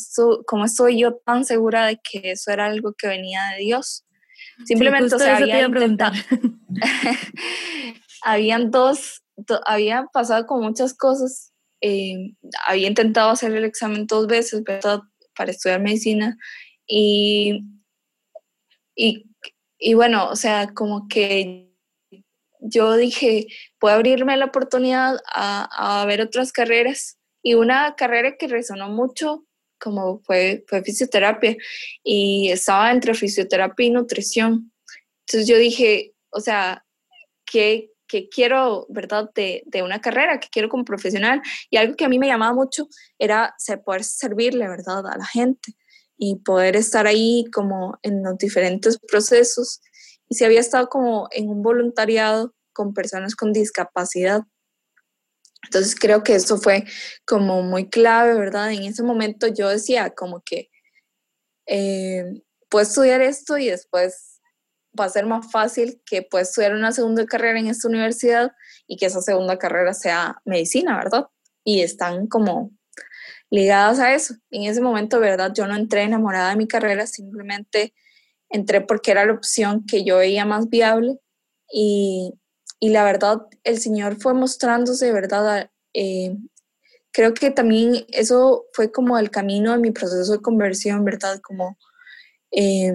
¿cómo estoy yo tan segura de que eso era algo que venía de Dios? Simplemente, o sea, había habían dos, había pasado con muchas cosas. Eh, había intentado hacer el examen dos veces. Para estudiar medicina. Y, y, y bueno, o sea, como que yo dije, puedo abrirme la oportunidad a, a ver otras carreras y una carrera que resonó mucho como fue, fue fisioterapia y estaba entre fisioterapia y nutrición. Entonces yo dije, o sea, ¿qué, qué quiero, verdad, de, de, una carrera, que quiero como profesional? Y algo que a mí me llamaba mucho era poder servirle, ¿verdad?, a la gente y poder estar ahí como en los diferentes procesos. Y si había estado como en un voluntariado con personas con discapacidad. Entonces creo que eso fue como muy clave, ¿verdad? En ese momento yo decía como que eh, puedo estudiar esto y después va a ser más fácil que pueda estudiar una segunda carrera en esta universidad y que esa segunda carrera sea medicina, ¿verdad? Y están como ligadas a eso. En ese momento, ¿verdad? Yo no entré enamorada de mi carrera, simplemente entré porque era la opción que yo veía más viable y, y la verdad, el Señor fue mostrándose, ¿verdad? Eh, creo que también eso fue como el camino de mi proceso de conversión, ¿verdad? Como eh,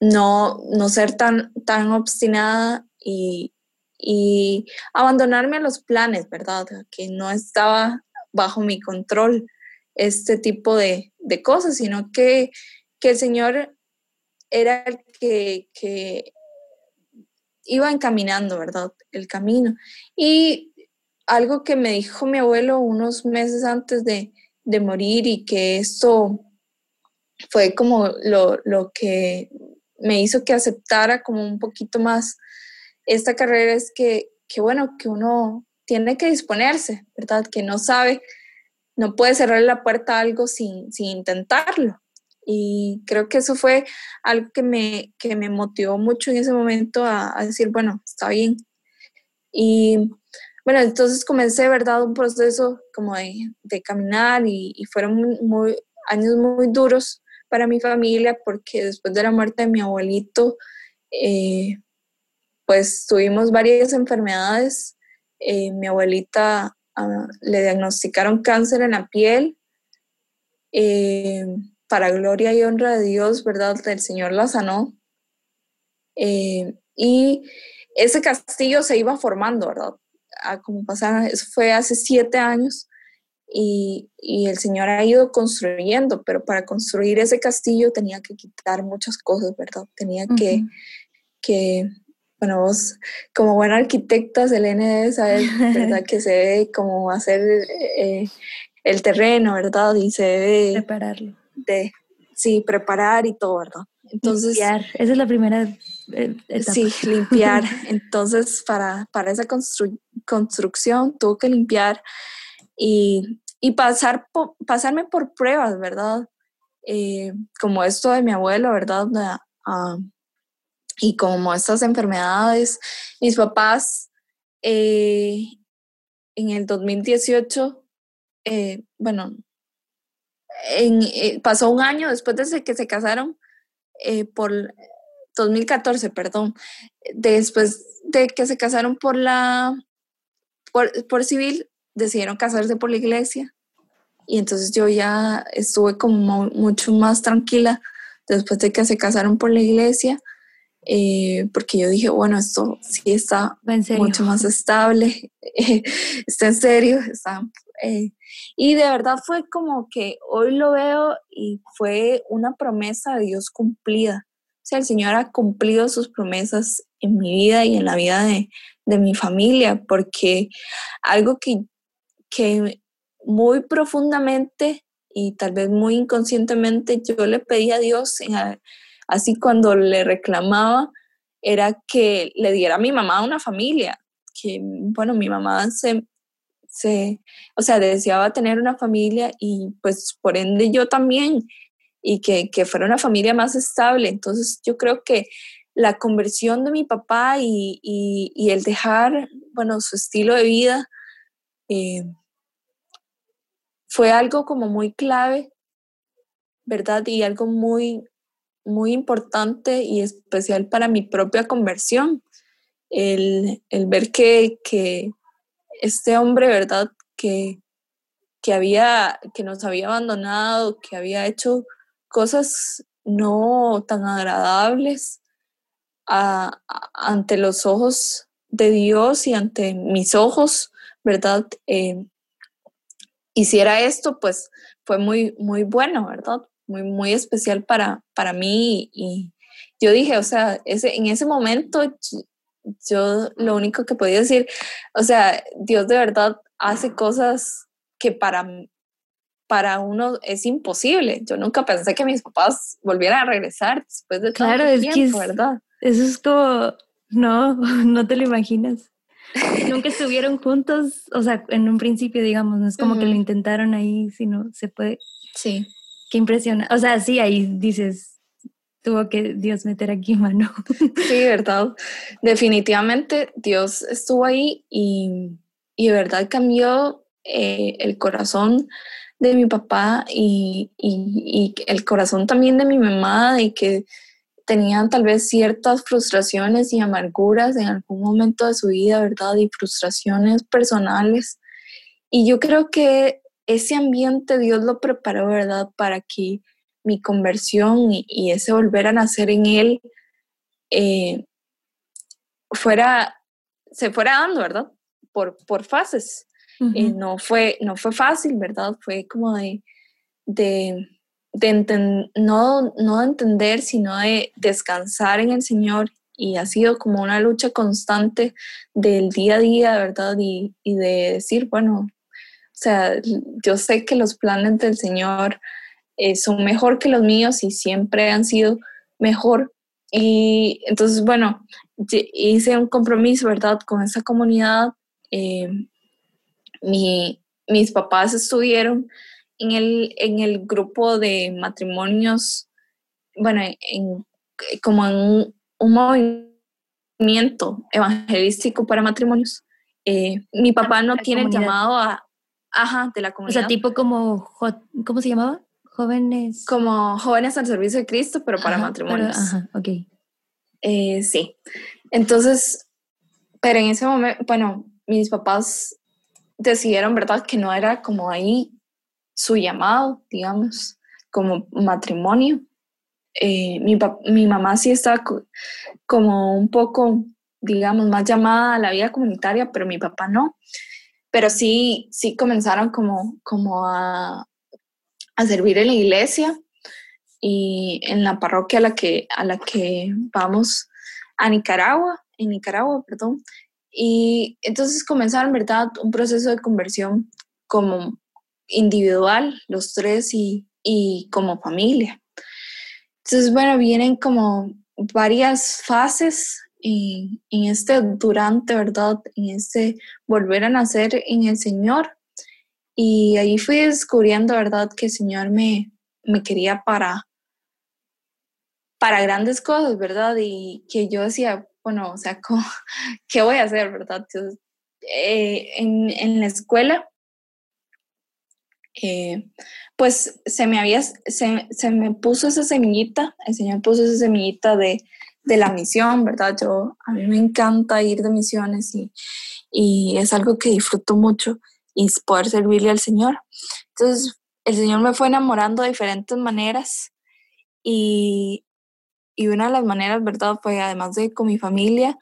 no, no ser tan, tan obstinada y, y abandonarme a los planes, ¿verdad? Que no estaba bajo mi control este tipo de, de cosas, sino que, que, el Señor era el que, que iba encaminando, ¿verdad? El camino. Y algo que me dijo mi abuelo unos meses antes de, morir y que esto fue como lo, que me hizo que aceptara como un poquito más esta carrera es que, que, bueno, que uno tiene que disponerse, ¿verdad? Que no sabe, no puede cerrar la puerta a algo sin, sin intentarlo. Y creo que eso fue algo que me, que me motivó mucho en ese momento a, decir, bueno, está bien. Y bueno, entonces comencé, ¿verdad? Un proceso como de, de caminar y, fueron muy, años muy duros, para mi familia porque después de la muerte de mi abuelito, eh, pues tuvimos varias enfermedades. Eh, mi abuelita ah, le diagnosticaron cáncer en la piel. Eh, para gloria y honra de Dios, ¿verdad? El Señor la sanó. y ese castillo se iba formando, ¿verdad? Ah, como pasaron, eso fue hace siete años y, el Señor ha ido construyendo, pero para construir ese castillo tenía que quitar muchas cosas, ¿verdad? Tenía que, que, bueno, vos como buena arquitecta, Selene, sabes, ¿verdad? que se debe como hacer eh, el terreno, ¿verdad? Y se debe... Prepararlo. De, sí, preparar y todo, ¿verdad? Entonces... Limpiar, esa es la primera eh, etapa. Sí, limpiar. Entonces, para, para esa construcción tuvo que limpiar y, y pasar pasarme por pruebas, ¿verdad? Eh, como esto de mi abuelo, ¿verdad? Ah, y como estas enfermedades, mis papás eh, en el 2018, eh, bueno, en, pasó un año después de que se casaron, por 2014, perdón, después de que se casaron por la, por, por civil, decidieron casarse por la iglesia y entonces yo ya estuve como mucho más tranquila después de que se casaron por la iglesia, eh, porque yo dije, bueno, esto sí está mucho más estable, está en serio, está... Eh, y de verdad fue como que hoy lo veo y fue una promesa de Dios cumplida. O sea, el Señor ha cumplido sus promesas en mi vida y en la vida de, de mi familia, porque algo que que muy profundamente y tal vez muy inconscientemente yo le pedí a Dios, así cuando le reclamaba, era que le diera a mi mamá una familia, que bueno, mi mamá se, se, o sea, deseaba tener una familia y pues por ende yo también, y que, que fuera una familia más estable. Entonces yo creo que la conversión de mi papá y, y, el dejar, bueno, su estilo de vida, eh, fue algo como muy clave, ¿verdad? Y algo muy, muy importante y especial para mi propia conversión. El, ver que, este hombre, ¿verdad? Que, que, había, que nos había abandonado, que había hecho cosas no tan agradables ante los ojos de Dios y ante mis ojos, ¿verdad? Eh, hiciera esto, pues fue muy, muy bueno, ¿verdad? Muy, muy especial para, para mí y, yo dije, o sea, ese, en ese momento yo lo único que podía decir, o sea, Dios de verdad hace cosas que para, para uno es imposible. Yo nunca pensé que mis papás volvieran a regresar después de claro, tanto es tiempo, ¿verdad? Eso es como, no, no te lo imaginas. Nunca estuvieron juntos, o sea, en un principio, digamos, no es como que lo intentaron ahí, sino se puede. Sí. Qué impresiona. O sea, sí, ahí dices, tuvo que Dios meter aquí mano. Sí, verdad. Definitivamente Dios estuvo ahí y, y de verdad cambió eh, el corazón de mi papá y, y, y, el corazón también de mi mamá y que tenían tal vez ciertas frustraciones y amarguras en algún momento de su vida, ¿verdad? Y frustraciones personales. Y yo creo que ese ambiente Dios lo preparó, ¿verdad? Para que mi conversión y, ese volver a nacer en Él eh, fuera, se fuera dando, ¿verdad? Por, por fases. Eh, no, fue, no fue fácil, ¿verdad? Fue como de, de de no, no entender, sino de descansar en el Señor y ha sido como una lucha constante del día a día, ¿verdad? Y, y, de decir, bueno, o sea, yo sé que los planes del Señor eh, son mejor que los míos y siempre han sido mejor. Y entonces, bueno, hice un compromiso, ¿verdad? Con esa comunidad. Eh, mi, mis papás estuvieron en el, en el grupo de matrimonios, bueno, en, como en un, movimiento evangelístico para matrimonios. Eh, mi papá no tiene llamado a, ajá, de la comunidad. O sea, tipo como, ¿cómo se llamaba? Jóvenes. Como jóvenes al servicio de Cristo, pero para matrimonios. ajá, ok. Eh, sí. Entonces, pero en ese momento, bueno, mis papás decidieron, ¿verdad?, que no era como ahí su llamado, digamos, como matrimonio. Eh, mi, mi, mamá sí está como un poco, digamos, más llamada a la vida comunitaria, pero mi papá no. Pero sí, sí comenzaron como, como a, a servir en la iglesia y en la parroquia a la que, a la que vamos a Nicaragua, en Nicaragua, perdón. Y entonces comenzaron, ¿verdad?, un proceso de conversión como individual, los tres, y, y como familia. Entonces, bueno, vienen como varias fases en, en, este durante, ¿verdad? En este volver a nacer en el Señor. Y ahí fui descubriendo, ¿verdad?, que el Señor me, me quería para, para grandes cosas, ¿verdad? Y que yo decía, bueno, o sea, ¿qué voy a hacer, verdad? Eh, en, en, la escuela, eh, pues se me había, se, se, me puso esa semillita, el Señor puso esa semillita de, de, la misión, ¿verdad? Yo, a mí me encanta ir de misiones y, y es algo que disfruto mucho y poder servirle al Señor. Entonces, el Señor me fue enamorando de diferentes maneras y y una de las maneras, ¿verdad? Fue además de con mi familia,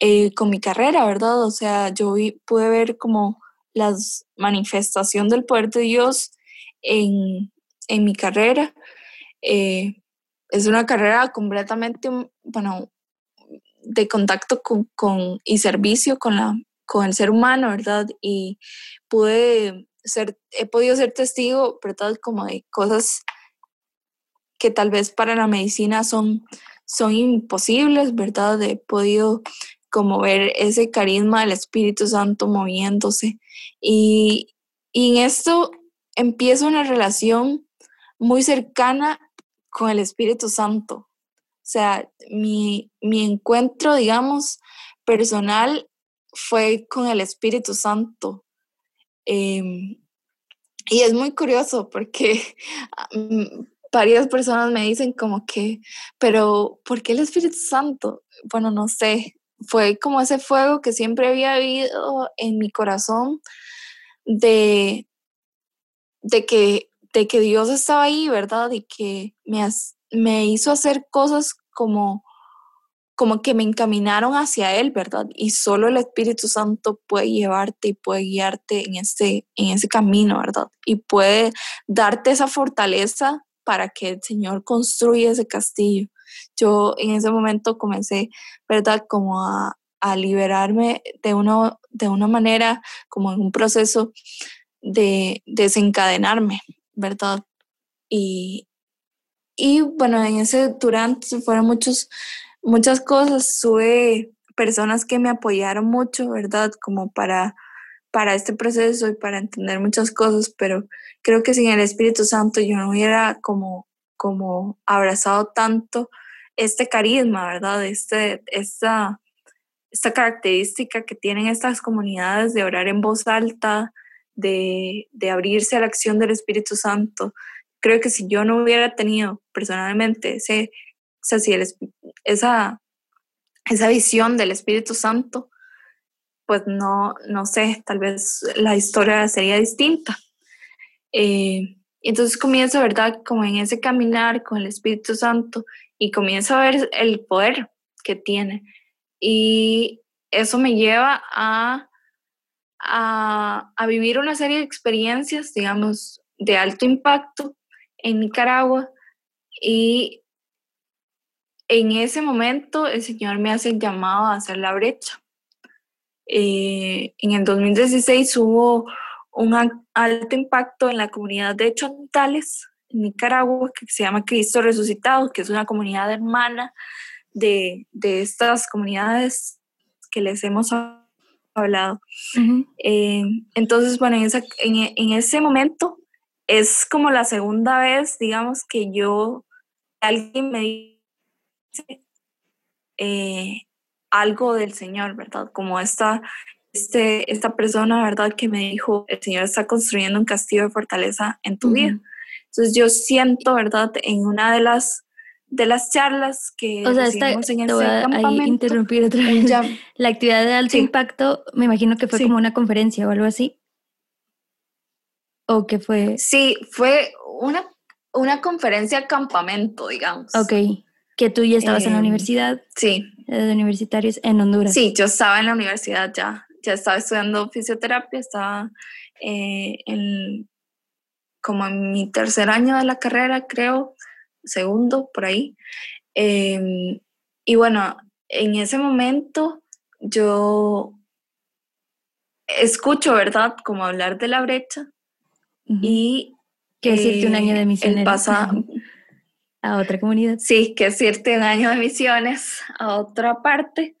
eh, con mi carrera, ¿verdad? O sea, yo pude ver como la manifestación del poder de Dios en, en mi carrera. Eh, es una carrera completamente, bueno, de contacto con, con, y servicio con, la, con el ser humano, ¿verdad? Y pude ser, he podido ser testigo, ¿verdad? Como de cosas que tal vez para la medicina son, son imposibles, ¿verdad? He podido como ver ese carisma del Espíritu Santo moviéndose. Y, en esto empieza una relación muy cercana con el Espíritu Santo. O sea, mi, encuentro, digamos, personal fue con el Espíritu Santo. Em, y es muy curioso porque mm, varias personas me dicen como que, pero ¿por qué el Espíritu Santo? Bueno, no sé, fue como ese fuego que siempre había habido en mi corazón de, de, que, de que Dios estaba ahí, ¿verdad? Y que me, me hizo hacer cosas como, como que me encaminaron hacia Él, ¿verdad? Y solo el Espíritu Santo puede llevarte y puede guiarte en, este, en ese camino, ¿verdad? Y puede darte esa fortaleza para que el Señor construya ese castillo. Yo en ese momento comencé, ¿verdad? Como a, liberarme de una, de una manera, como en un proceso de desencadenarme, ¿verdad? Y, y bueno, en ese durante fueron muchos, muchas cosas, tuve personas que me apoyaron mucho, ¿verdad? Como para para este proceso y para entender muchas cosas, pero creo que sin el Espíritu Santo yo no hubiera como, como abrazado tanto este carisma, ¿verdad? Este, esta, esta característica que tienen estas comunidades de orar en voz alta, de, de abrirse a la acción del Espíritu Santo. Creo que si yo no hubiera tenido personalmente ese, esa, esa visión del Espíritu Santo, pues no, no sé, tal vez la historia sería distinta. Eh, entonces comienzo, ¿verdad? Como en ese caminar con el Espíritu Santo y comienzo a ver el poder que tiene. Y eso me lleva a, a, a vivir una serie de experiencias, digamos, de alto impacto en Nicaragua. Y en ese momento el Señor me hace el llamado a hacer la brecha. Eh, en el 2016 hubo un alto impacto en la comunidad de Chontales, en Nicaragua, que se llama Cristo Resucitado, que es una comunidad hermana de, de estas comunidades que les hemos hablado. Eh, entonces, bueno, en, esa, en, en, ese momento es como la segunda vez, digamos, que yo, alguien me dice, eh, algo del Señor, ¿verdad? Como esta, este, esta persona, ¿verdad? Que me dijo, el Señor está construyendo un castillo de fortaleza en tu vida. Entonces yo siento, ¿verdad? En una de las de las charlas que o sea, en campamento, interrumpir otra vez. La actividad de alto impacto, me imagino que fue como una conferencia o algo así. ¿O que fue? Sí, fue una, una conferencia campamento, digamos. Ok, que tú ya estabas en la em, universidad. Sí. De universitarios en Honduras. Sí, yo estaba en la universidad ya, ya estaba estudiando fisioterapia, estaba eh, en, como en mi tercer año de la carrera, creo, segundo, por ahí. Em, y bueno, en ese momento yo escucho, ¿verdad? Como hablar de la brecha y... Que decirte un año de eh, misiones pasa, a otra comunidad. Sí, que decirte un año de misiones a otra parte.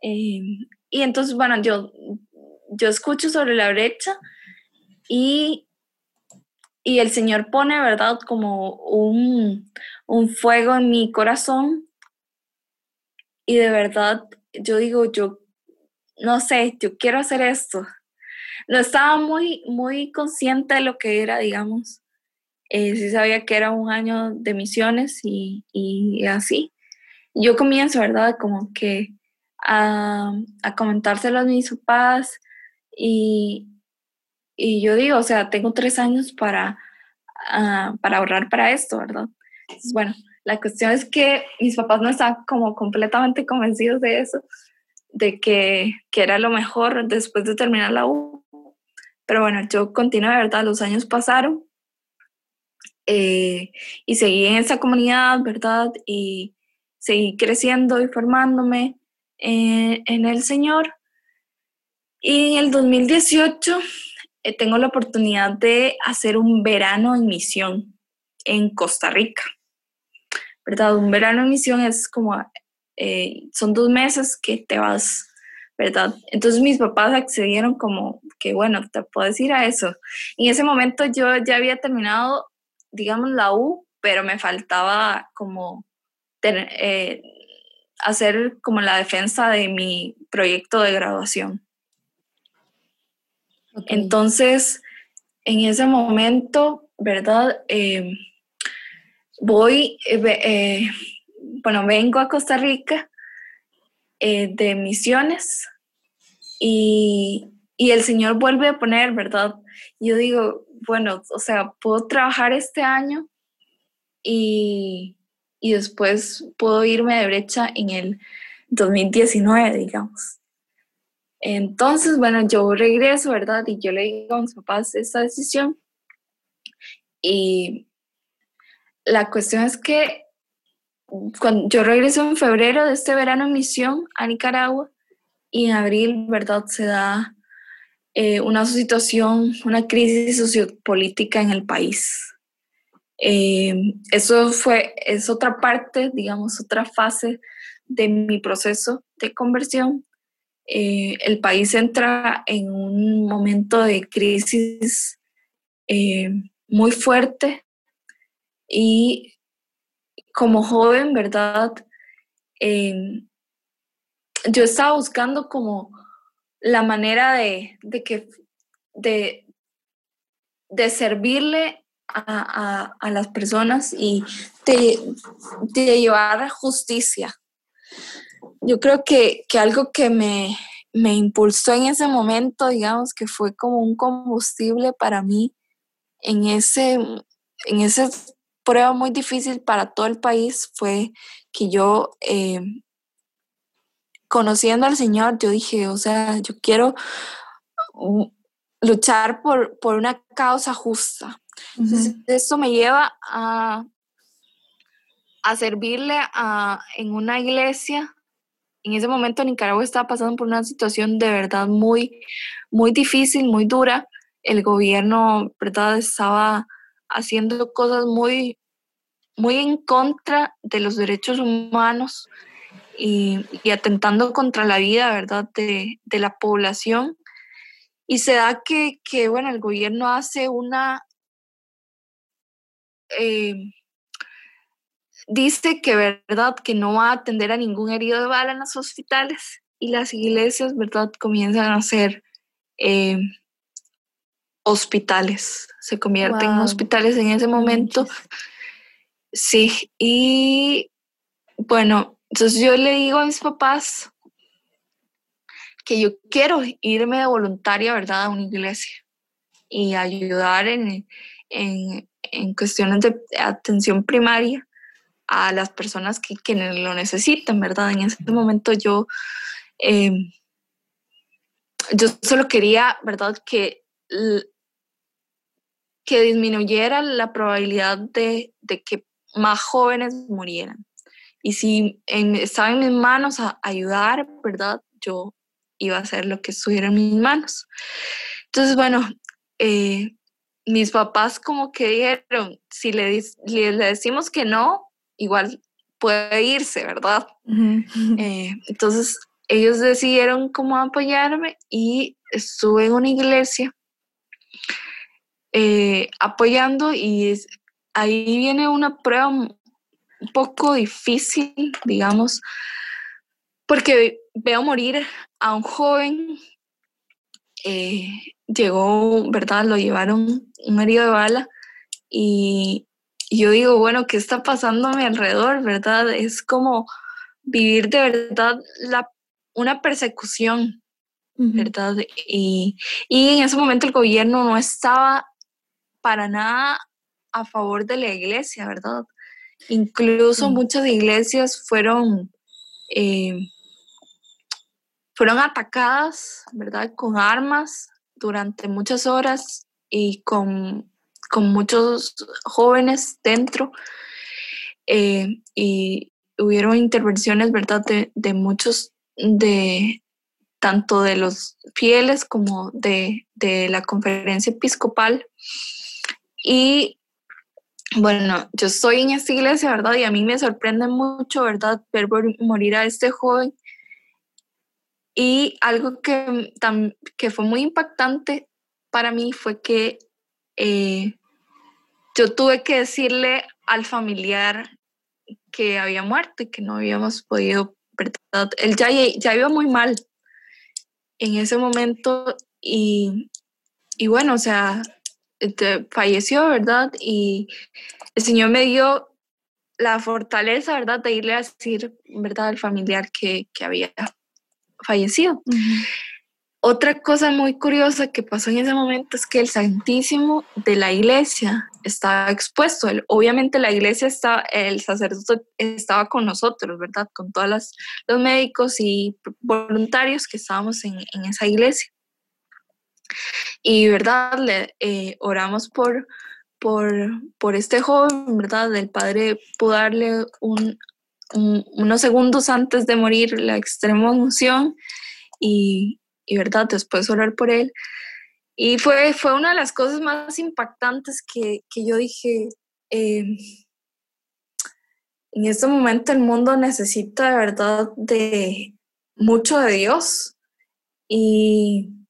Em, y entonces, bueno, yo, yo escucho sobre la brecha y, y el Señor pone, ¿verdad? Como un, un fuego en mi corazón. Y de verdad, yo digo, yo no sé, yo quiero hacer esto no estaba muy, muy consciente de lo que era, digamos. Eh, sí sabía que era un año de misiones y, y así. Yo comienzo, ¿verdad? Como que a, a comentárselo a mis papás y, y yo digo, o sea, tengo tres años para, ah, para ahorrar para esto, ¿verdad? bueno, la cuestión es que mis papás no estaban como completamente convencidos de eso, de que, que era lo mejor después de terminar la U pero bueno, yo continué, ¿verdad? Los años pasaron eh, y seguí en esa comunidad, ¿verdad? Y seguí creciendo y formándome eh, en el Señor. Y en el 2018 eh, tengo la oportunidad de hacer un verano en misión en Costa Rica. ¿Verdad? Un verano en misión es como, son dos meses que te vas ¿verdad? Entonces mis papás accedieron como que, bueno, te puedes ir a eso. Y en ese momento yo ya había terminado, digamos, la U, pero me faltaba como tener, eh, hacer como la defensa de mi proyecto de graduación. Entonces, en ese momento, ¿verdad? Em, voy, eh, eh, bueno, vengo a Costa Rica de misiones y, el Señor vuelve a poner, ¿verdad? Yo digo, bueno, o sea, puedo trabajar este año y, después puedo irme de brecha en el 2019, digamos. Entonces, bueno, yo regreso, ¿verdad? Y yo le digo a mis papás esta decisión. Y la cuestión es que cuando yo regreso en febrero de este verano en misión a Nicaragua, y en abril, ¿verdad? Se da eh, una situación, una crisis sociopolítica en el país. Eh, eso fue, es otra parte, digamos, otra fase de mi proceso de conversión. Eh, el país entra en un momento de crisis muy fuerte y como joven, ¿verdad? yo estaba buscando como la manera de, que, de, de servirle a, las personas y de, llevar justicia. Yo creo que, algo que me, me, impulsó en ese momento, digamos, que fue como un combustible para mí en ese, en esa prueba muy difícil para todo el país, fue que yo eh, conociendo al Señor, yo dije, o sea, yo quiero mm, luchar por, por una causa justa. Entonces, eso me lleva a, a servirle a, en una iglesia. En ese momento Nicaragua estaba pasando por una situación de verdad muy, muy difícil, muy dura. El gobierno, ¿verdad?, estaba haciendo cosas muy, muy en contra de los derechos humanos y, atentando contra la vida, ¿verdad?, de, la población. Y se da que, bueno, el gobierno hace una... Eh, dice que, ¿verdad?, que no va a atender a ningún herido de bala en los hospitales y las iglesias, ¿verdad?, comienzan a hacer... Eh, hospitales, se convierten en hospitales en ese momento. Sí, y bueno, entonces yo le digo a mis papás que yo quiero irme de voluntaria, ¿verdad?, a una iglesia y ayudar en, cuestiones de atención primaria a las personas que quienes lo necesitan, ¿verdad? En ese momento yo, em, yo solo quería, ¿verdad?, que, que disminuyera la probabilidad de, de que más jóvenes murieran. Y si estaba en mis manos a ayudar, ¿verdad? Yo iba a hacer lo que estuviera en mis manos. Entonces, bueno, eh, mis papás como que dijeron, si le, le, decimos que no, igual puede irse, ¿verdad? Eh, entonces, ellos decidieron cómo apoyarme y estuve en una iglesia eh, apoyando y ahí viene una prueba un poco difícil, digamos, porque veo morir a un joven, eh, llegó, ¿verdad? Lo llevaron un herido de bala y yo digo, bueno, ¿qué está pasando a mi alrededor, verdad? Es como vivir de verdad la, una persecución, ¿verdad? Y, y en ese momento el gobierno no estaba para nada a favor de la iglesia, ¿verdad? Incluso muchas iglesias fueron, eh, fueron atacadas, ¿verdad? Con armas durante muchas horas y con, muchos jóvenes dentro. Eh, y hubieron intervenciones, ¿verdad? De, de, muchos, de tanto de los fieles como de, de la conferencia episcopal. Y bueno, yo estoy en esta iglesia, ¿verdad? Y a mí me sorprende mucho, ¿verdad? Ver morir a este joven. Y algo que, que fue muy impactante para mí fue que eh, yo tuve que decirle al familiar que había muerto y que no habíamos podido, ¿verdad? Él ya, ya iba muy mal en ese momento y, y bueno, o sea, este, falleció, ¿verdad? Y el Señor me dio la fortaleza, ¿verdad?, de irle a decir, ¿verdad?, al familiar que, había fallecido. Otra cosa muy curiosa que pasó en ese momento es que el Santísimo de la iglesia estaba expuesto. obviamente la iglesia estaba, el sacerdote estaba con nosotros, ¿verdad? Con todos los médicos y voluntarios que estábamos en, en esa iglesia. Y, ¿verdad? Le, eh, oramos por, por, este joven, ¿verdad? El padre pudo darle unos segundos antes de morir la extrema emoción y, ¿verdad? Después orar por él. Y fue, fue una de las cosas más impactantes que, yo dije, em, en este momento el mundo necesita de verdad de mucho de Dios. Y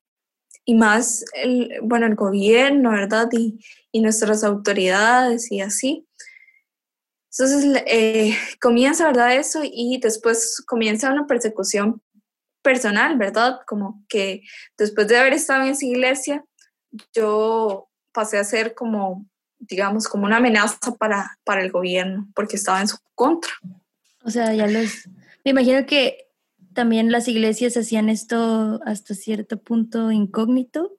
y más, el, bueno, el gobierno, ¿verdad? Y, nuestras autoridades y así. Entonces eh, comienza, ¿verdad? Eso y después comienza una persecución personal, ¿verdad? Como que después de haber estado en esa iglesia, yo pasé a ser como, digamos, como una amenaza para, para el gobierno, porque estaba en su contra. O sea, ya los... Me imagino que también las iglesias hacían esto hasta cierto punto incógnito.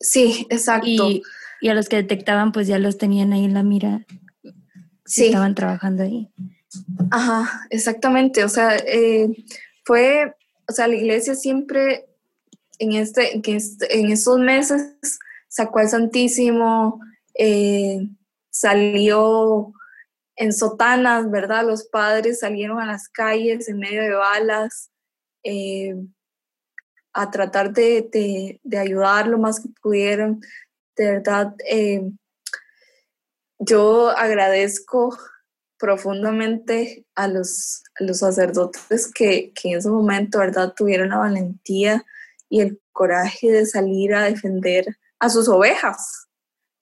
Sí, exacto. Y, a los que detectaban, pues ya los tenían ahí en la mira. Sí. Estaban trabajando ahí. Ajá, exactamente. O sea, eh, fue, o sea, la iglesia siempre en, este, en estos meses sacó al Santísimo, eh, salió en sotanas, ¿verdad? Los padres salieron a las calles en medio de balas eh, a tratar de, ayudar lo más que pudieron. De verdad, eh, yo agradezco profundamente a los, los sacerdotes que, que, en ese momento, ¿verdad?, tuvieron la valentía y el coraje de salir a defender a sus ovejas,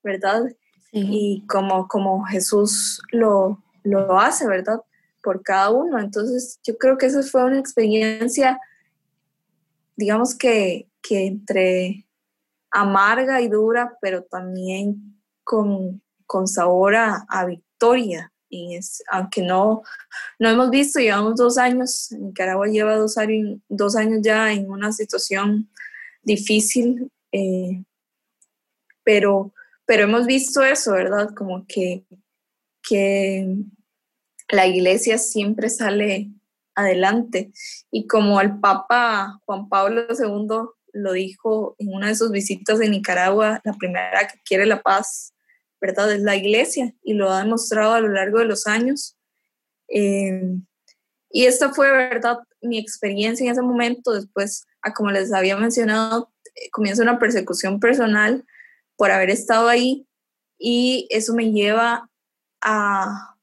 ¿verdad? Y como, como Jesús lo, lo hace, ¿verdad? Por cada uno. Entonces, yo creo que esa fue una experiencia, digamos que, entre amarga y dura, pero también con, con sabor a, victoria. Y es, aunque no, no hemos visto, llevamos dos años, Nicaragua lleva dos años, dos años ya en una situación difícil, eh, pero, pero hemos visto eso, ¿verdad? Como que, que la iglesia siempre sale adelante. Y como el Papa Juan Pablo II lo dijo en una de sus visitas en Nicaragua, la primera que quiere la paz, ¿verdad? Es la iglesia y lo ha demostrado a lo largo de los años. Eh, y esta fue, ¿verdad? Mi experiencia en ese momento. Después, a como les había mencionado, eh, comienza una persecución personal por haber estado ahí y eso me lleva a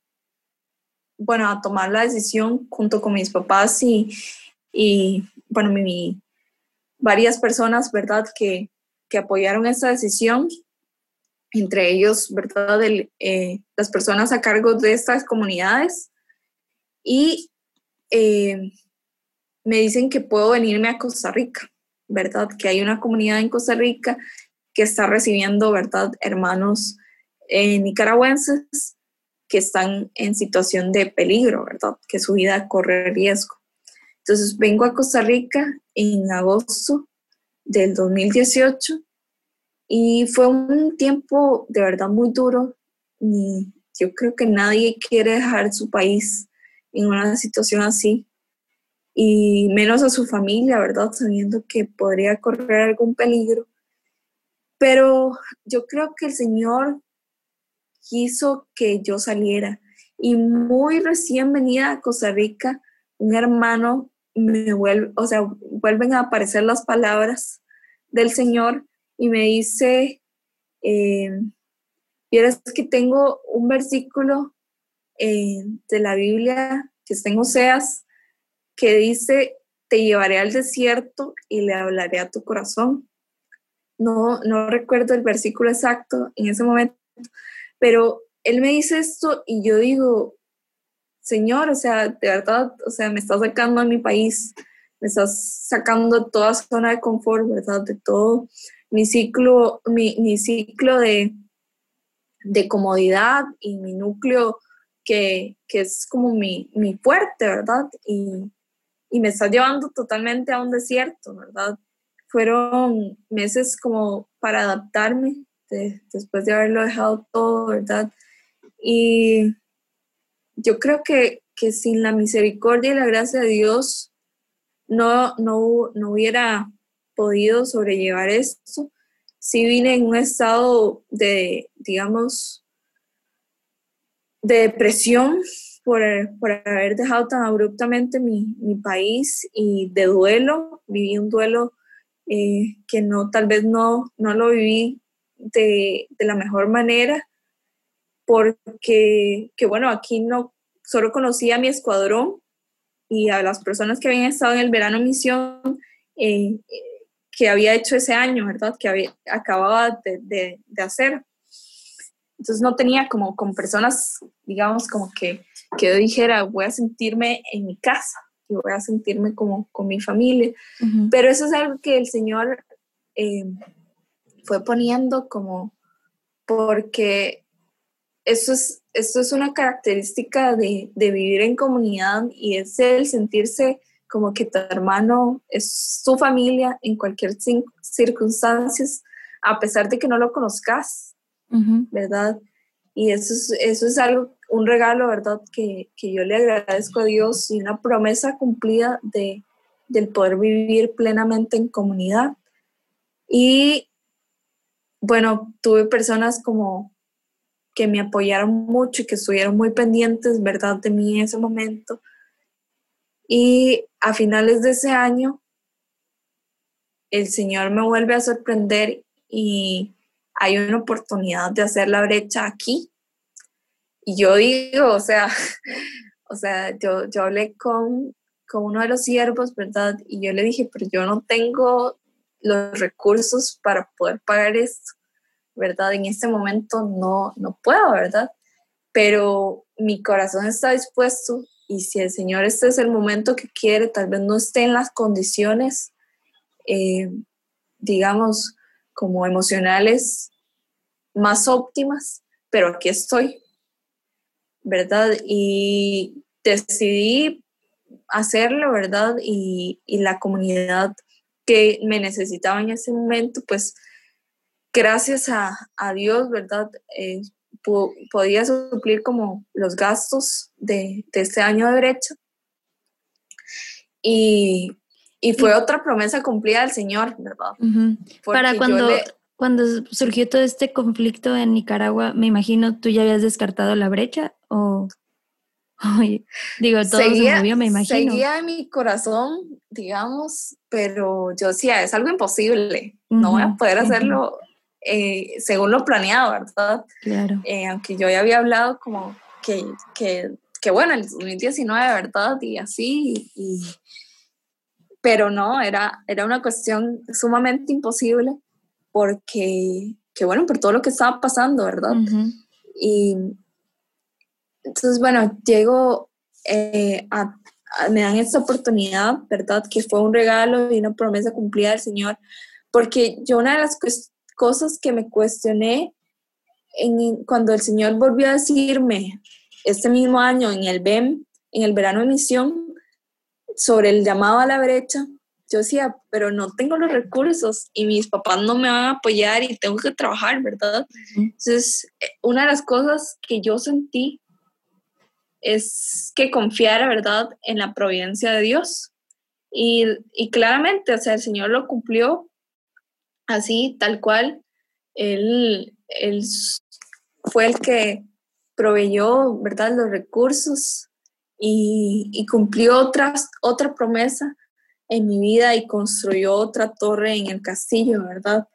bueno, a tomar la decisión junto con mis papás y, y bueno, mi, varias personas, ¿verdad?, que, que apoyaron esta decisión, entre ellos, ¿verdad?, eh, las personas a cargo de estas comunidades. Y eh, me dicen que puedo venirme a Costa Rica, ¿verdad? Que hay una comunidad en Costa Rica que está recibiendo, ¿verdad?, hermanos eh, nicaragüenses que están en situación de peligro, ¿verdad? Que su vida corre riesgo. Entonces vengo a Costa Rica en agosto del 2018 y fue un tiempo de verdad muy duro. Y yo creo que nadie quiere dejar su país en una situación así y menos a su familia, ¿verdad? Sabiendo que podría correr algún peligro. Pero yo creo que el Señor quiso que yo saliera. Y muy recién venida a Costa Rica, un hermano me vuelve, o sea, vuelven a aparecer las palabras del Señor y me dice, eh, que tengo un versículo eh, de la Biblia que está en Oseas que dice, te llevaré al desierto y le hablaré a tu corazón. No, no recuerdo el versículo exacto en ese momento, pero él me dice esto y yo digo, Señor, o sea, de verdad, o sea, me está sacando a mi país, me estás sacando toda zona de confort, ¿verdad? De todo mi ciclo, mi, ciclo de, de, comodidad y mi núcleo que, es como mi, mi fuerte, ¿verdad? Y, y me está llevando totalmente a un desierto, ¿verdad? Fueron meses como para adaptarme, después de haberlo dejado todo, ¿verdad? Y yo creo que, sin la misericordia y la gracia de Dios no, no, no hubiera podido sobrellevar esto. Sí vine en un estado de, digamos, de depresión por, haber dejado tan abruptamente mi, país y de duelo. Viví un duelo eh, que no, tal vez no, no lo viví de, la mejor manera, porque, que bueno, aquí no, solo conocí a mi escuadrón y a las personas que habían estado en el verano misión eh, que había hecho ese año, ¿verdad? Que había, acababa de, hacer. Entonces no tenía como con personas, digamos, como que, que yo dijera, voy a sentirme en mi casa y voy a sentirme como con mi familia. Pero eso es algo que el Señor eh, fue poniendo como, porque eso es, eso es una característica de, vivir en comunidad y es el sentirse como que tu hermano es su familia en cualquier circunstancia, a pesar de que no lo conozcas, ¿verdad? Y eso es, eso es algo, un regalo, ¿verdad? Que, yo le agradezco a Dios y una promesa cumplida de, del poder vivir plenamente en comunidad. Y bueno, tuve personas como que me apoyaron mucho y que estuvieron muy pendientes, ¿verdad?, de mí en ese momento. Y a finales de ese año, el Señor me vuelve a sorprender y hay una oportunidad de hacer la brecha aquí. Y yo digo, o sea, o sea, yo, yo hablé con, con uno de los siervos, ¿verdad? Y yo le dije, pero yo no tengo los recursos para poder pagar esto, ¿verdad? En este momento no, no puedo, ¿verdad? Pero mi corazón está dispuesto y si el Señor este es el momento que quiere, tal vez no esté en las condiciones, eh, digamos, como emocionales más óptimas, pero aquí estoy, ¿verdad? Y decidí hacerlo, ¿verdad? Y, la comunidad que me necesitaba en ese momento, pues gracias a, Dios, ¿verdad? Eh, podía suplir como los gastos de, este año de brecha. Y, fue otra promesa cumplida del Señor, ¿verdad? Para cuando, cuando surgió todo este conflicto en Nicaragua, me imagino tú ya habías descartado la brecha o... digo, todo seguía, se me imagino. Seguía en mi corazón, digamos, pero yo decía, es algo imposible, no voy a poder hacerlo eh, según lo planeado, ¿verdad? Claro. Eh, aunque yo ya había hablado como que, que, que, bueno, el 2019, ¿verdad? Y así, y, pero no, era, era una cuestión sumamente imposible porque, que bueno, por todo lo que estaba pasando, ¿verdad? Y entonces, bueno, llego eh, a, me dan esta oportunidad, ¿verdad? Que fue un regalo y una promesa cumplida del Señor, porque yo una de las cosas que me cuestioné en, cuando el Señor volvió a decirme este mismo año en el BEM, en el verano de misión, sobre el llamado a la brecha, yo decía, pero no tengo los recursos y mis papás no me van a apoyar y tengo que trabajar, ¿verdad? Entonces, eh, una de las cosas que yo sentí es que confiara, ¿verdad?, en la providencia de Dios. Y, y claramente, o sea, el Señor lo cumplió así, tal cual. Él, él fue el que proveyó, ¿verdad?, los recursos y, cumplió otras, otra promesa en mi vida y construyó otra torre en el castillo, ¿verdad?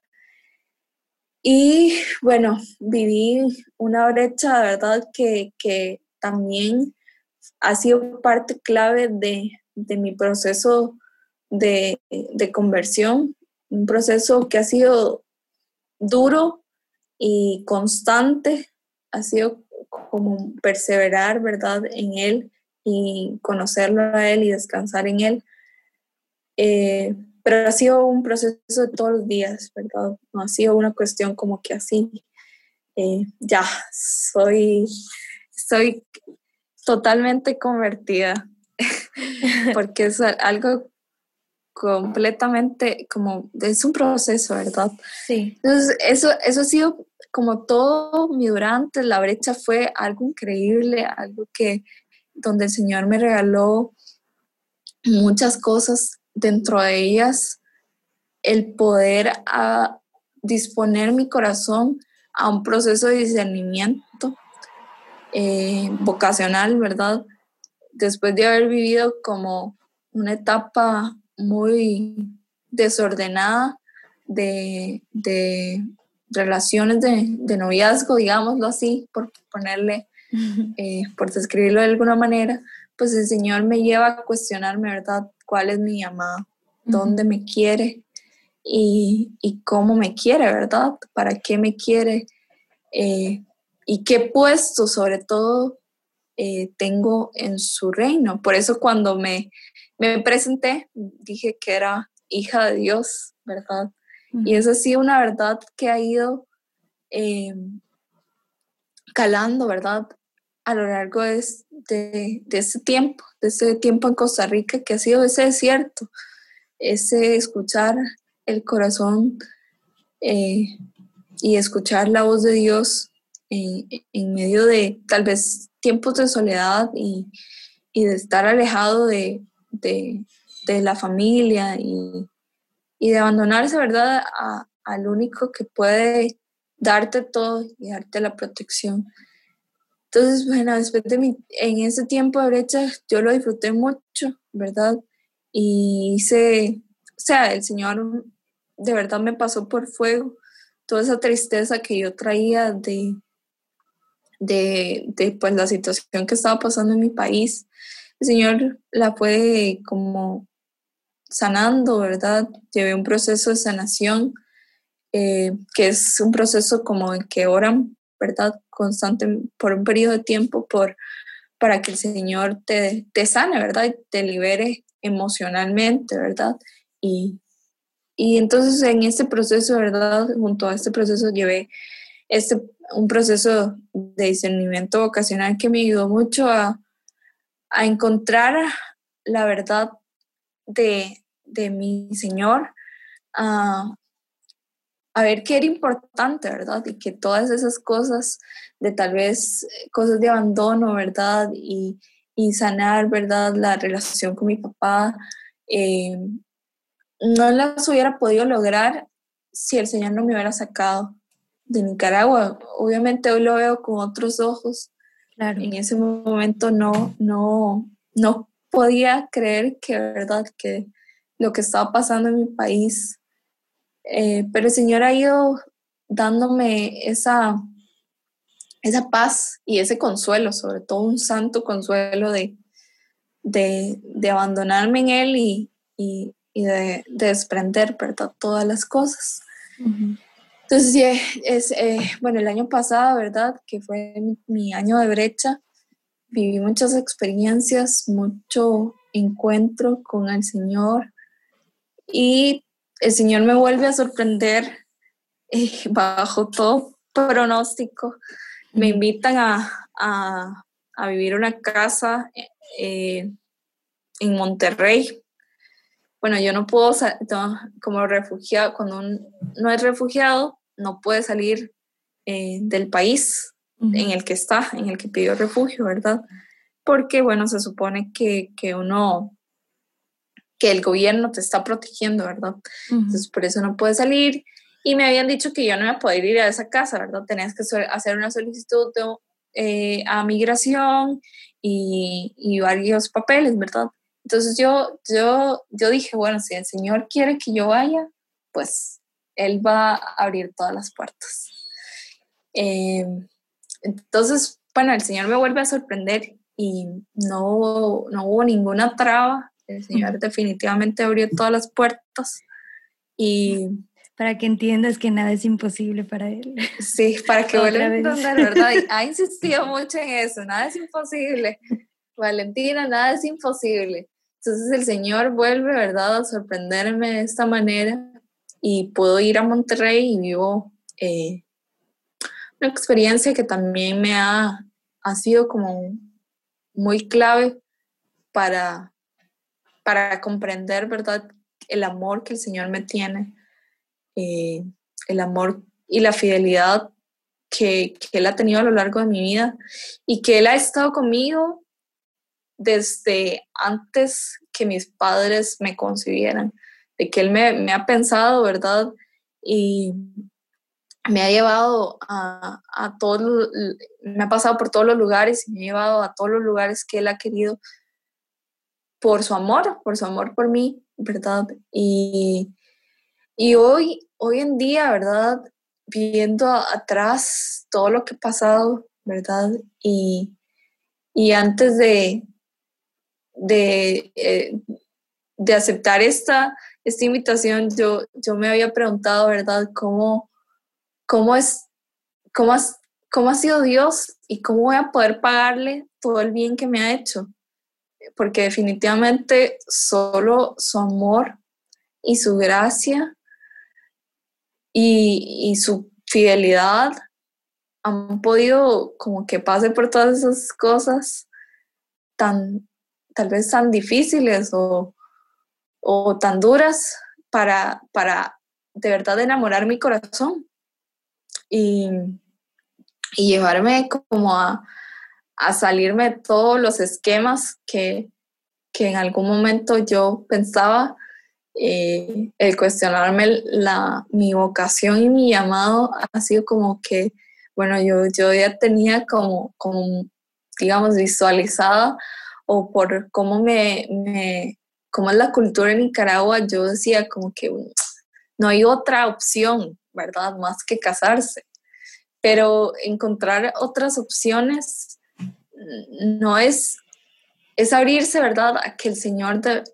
Y bueno, viví una brecha, ¿verdad? Que, que también ha sido parte clave de, de mi proceso de, de, conversión, un proceso que ha sido duro y constante, ha sido como perseverar, ¿verdad?, en Él y conocerlo a Él y descansar en Él. Eh, pero ha sido un proceso de todos los días, ¿verdad? No ha sido una cuestión como que así, eh, ya, soy, soy totalmente convertida, porque es algo completamente como, es un proceso, ¿verdad? Sí. Entonces, eso, eso ha sido como todo mi durante, la brecha fue algo increíble, algo que, donde el Señor me regaló muchas cosas dentro de ellas el poder a disponer mi corazón a un proceso de discernimiento eh, vocacional, ¿verdad? Después de haber vivido como una etapa muy desordenada de, relaciones de, noviazgo, digámoslo así, por ponerle, eh, por describirlo de alguna manera, pues el Señor me lleva a cuestionarme, ¿verdad? ¿Cuál es mi llamada? ¿Dónde me quiere? Y, cómo me quiere, ¿verdad? ¿Para qué me quiere? Eh, y qué puesto sobre todo eh, tengo en su reino. Por eso cuando me, me, presenté dije que era hija de Dios, ¿verdad? Y eso sí, una verdad que ha ido eh, calando, ¿verdad? a lo largo de, de, ese tiempo, de ese tiempo en Costa Rica, que ha sido ese desierto, ese escuchar el corazón eh, y escuchar la voz de Dios en, medio de tal vez tiempos de soledad y, de estar alejado de, la familia y, de abandonarse, ¿verdad?, al único que puede darte todo y darte la protección. Entonces, bueno, después de mi, en ese tiempo de brecha, yo lo disfruté mucho, ¿verdad? Y hice, o sea, el Señor de verdad me pasó por fuego toda esa tristeza que yo traía de, de, de pues, la situación que estaba pasando en mi país. El Señor la fue como sanando, ¿verdad? Llevé un proceso de sanación, eh, que es un proceso como en que oran, ¿verdad? Constante por un periodo de tiempo por, para que el Señor te, te sane, ¿verdad? Y te libere emocionalmente, ¿verdad? Y, y entonces en este proceso, ¿verdad? Junto a este proceso llevé este, un proceso de discernimiento vocacional que me ayudó mucho a, a encontrar la verdad de, de mi Señor, a, ver qué era importante, ¿verdad? Y que todas esas cosas de tal vez cosas de abandono, ¿verdad? Y, y sanar, ¿verdad? La relación con mi papá, eh, no las hubiera podido lograr si el Señor no me hubiera sacado de Nicaragua. Obviamente hoy lo veo con otros ojos. En ese momento no, no, no podía creer que, ¿verdad? Que lo que estaba pasando en mi país. Eh, pero el Señor ha ido dándome esa, esa paz y ese consuelo, sobre todo un santo consuelo de, de, abandonarme en Él y, y, de, desprender. Todas las cosas. Entonces, sí, es, eh, bueno, el año pasado, ¿verdad? Que fue mi año de brecha, viví muchas experiencias, mucho encuentro con el Señor y el Señor me vuelve a sorprender eh, bajo todo pronóstico. Me invitan a, a, a vivir una casa eh, en Monterrey. Bueno, yo no puedo, como refugiado, cuando no es refugiado, no puede salir eh, del país en el que está, en el que pidió refugio, ¿verdad? Porque, bueno, se supone que, que uno, que el gobierno te está protegiendo, ¿verdad? Entonces, por eso no puede salir. Y me habían dicho que yo no iba a poder ir a esa casa, ¿verdad? Tenías que hacer una solicitud eh, a migración y, y, varios papeles, ¿verdad? Entonces yo, yo, yo dije, bueno, si el Señor quiere que yo vaya, pues Él va a abrir todas las puertas. Eh, entonces, bueno, el Señor me vuelve a sorprender y no, no hubo ninguna traba. El Señor definitivamente abrió todas las puertas y... Para que entiendas que nada es imposible para Él. Sí, para que vuelva a entender, ¿verdad? ha insistido mucho en eso, nada es imposible. Valentina, nada es imposible. Entonces el Señor vuelve, ¿verdad?, a sorprenderme de esta manera y puedo ir a Monterrey y vivo eh, una experiencia que también me ha, ha sido como muy clave para, para comprender, ¿verdad?, el amor que el Señor me tiene, eh, el amor y la fidelidad que, que, Él ha tenido a lo largo de mi vida y que Él ha estado conmigo desde antes que mis padres me concibieran, de que Él me, ha pensado, ¿verdad? Y, me ha llevado a, a todos, me ha pasado por todos los lugares y me ha llevado a todos los lugares que él ha querido por su amor, por su amor por mí, ¿verdad? Y, y hoy, hoy en día, ¿verdad? Viendo atrás todo lo que ha pasado, ¿verdad? Y, y antes de, de, eh, de aceptar esta, esta invitación, yo, yo me había preguntado, ¿verdad? ¿Cómo, cómo es, cómo, cómo ha sido Dios y cómo voy a poder pagarle todo el bien que me ha hecho. Porque definitivamente solo su amor y su gracia y, y su fidelidad han podido como que pase por todas esas cosas tan, tal vez tan difíciles o, o tan duras para, para de verdad enamorar mi corazón y, llevarme como a, salirme de todos los esquemas que, en algún momento yo pensaba, eh, el cuestionarme la, mi vocación y mi llamado ha sido como que, bueno, yo, yo ya tenía como, como, digamos, visualizada o por cómo me, cómo es la cultura en Nicaragua, yo decía como que no hay otra opción, ¿verdad? Más que casarse. Pero encontrar otras opciones no es, es abrirse, ¿verdad? A que el Señor te,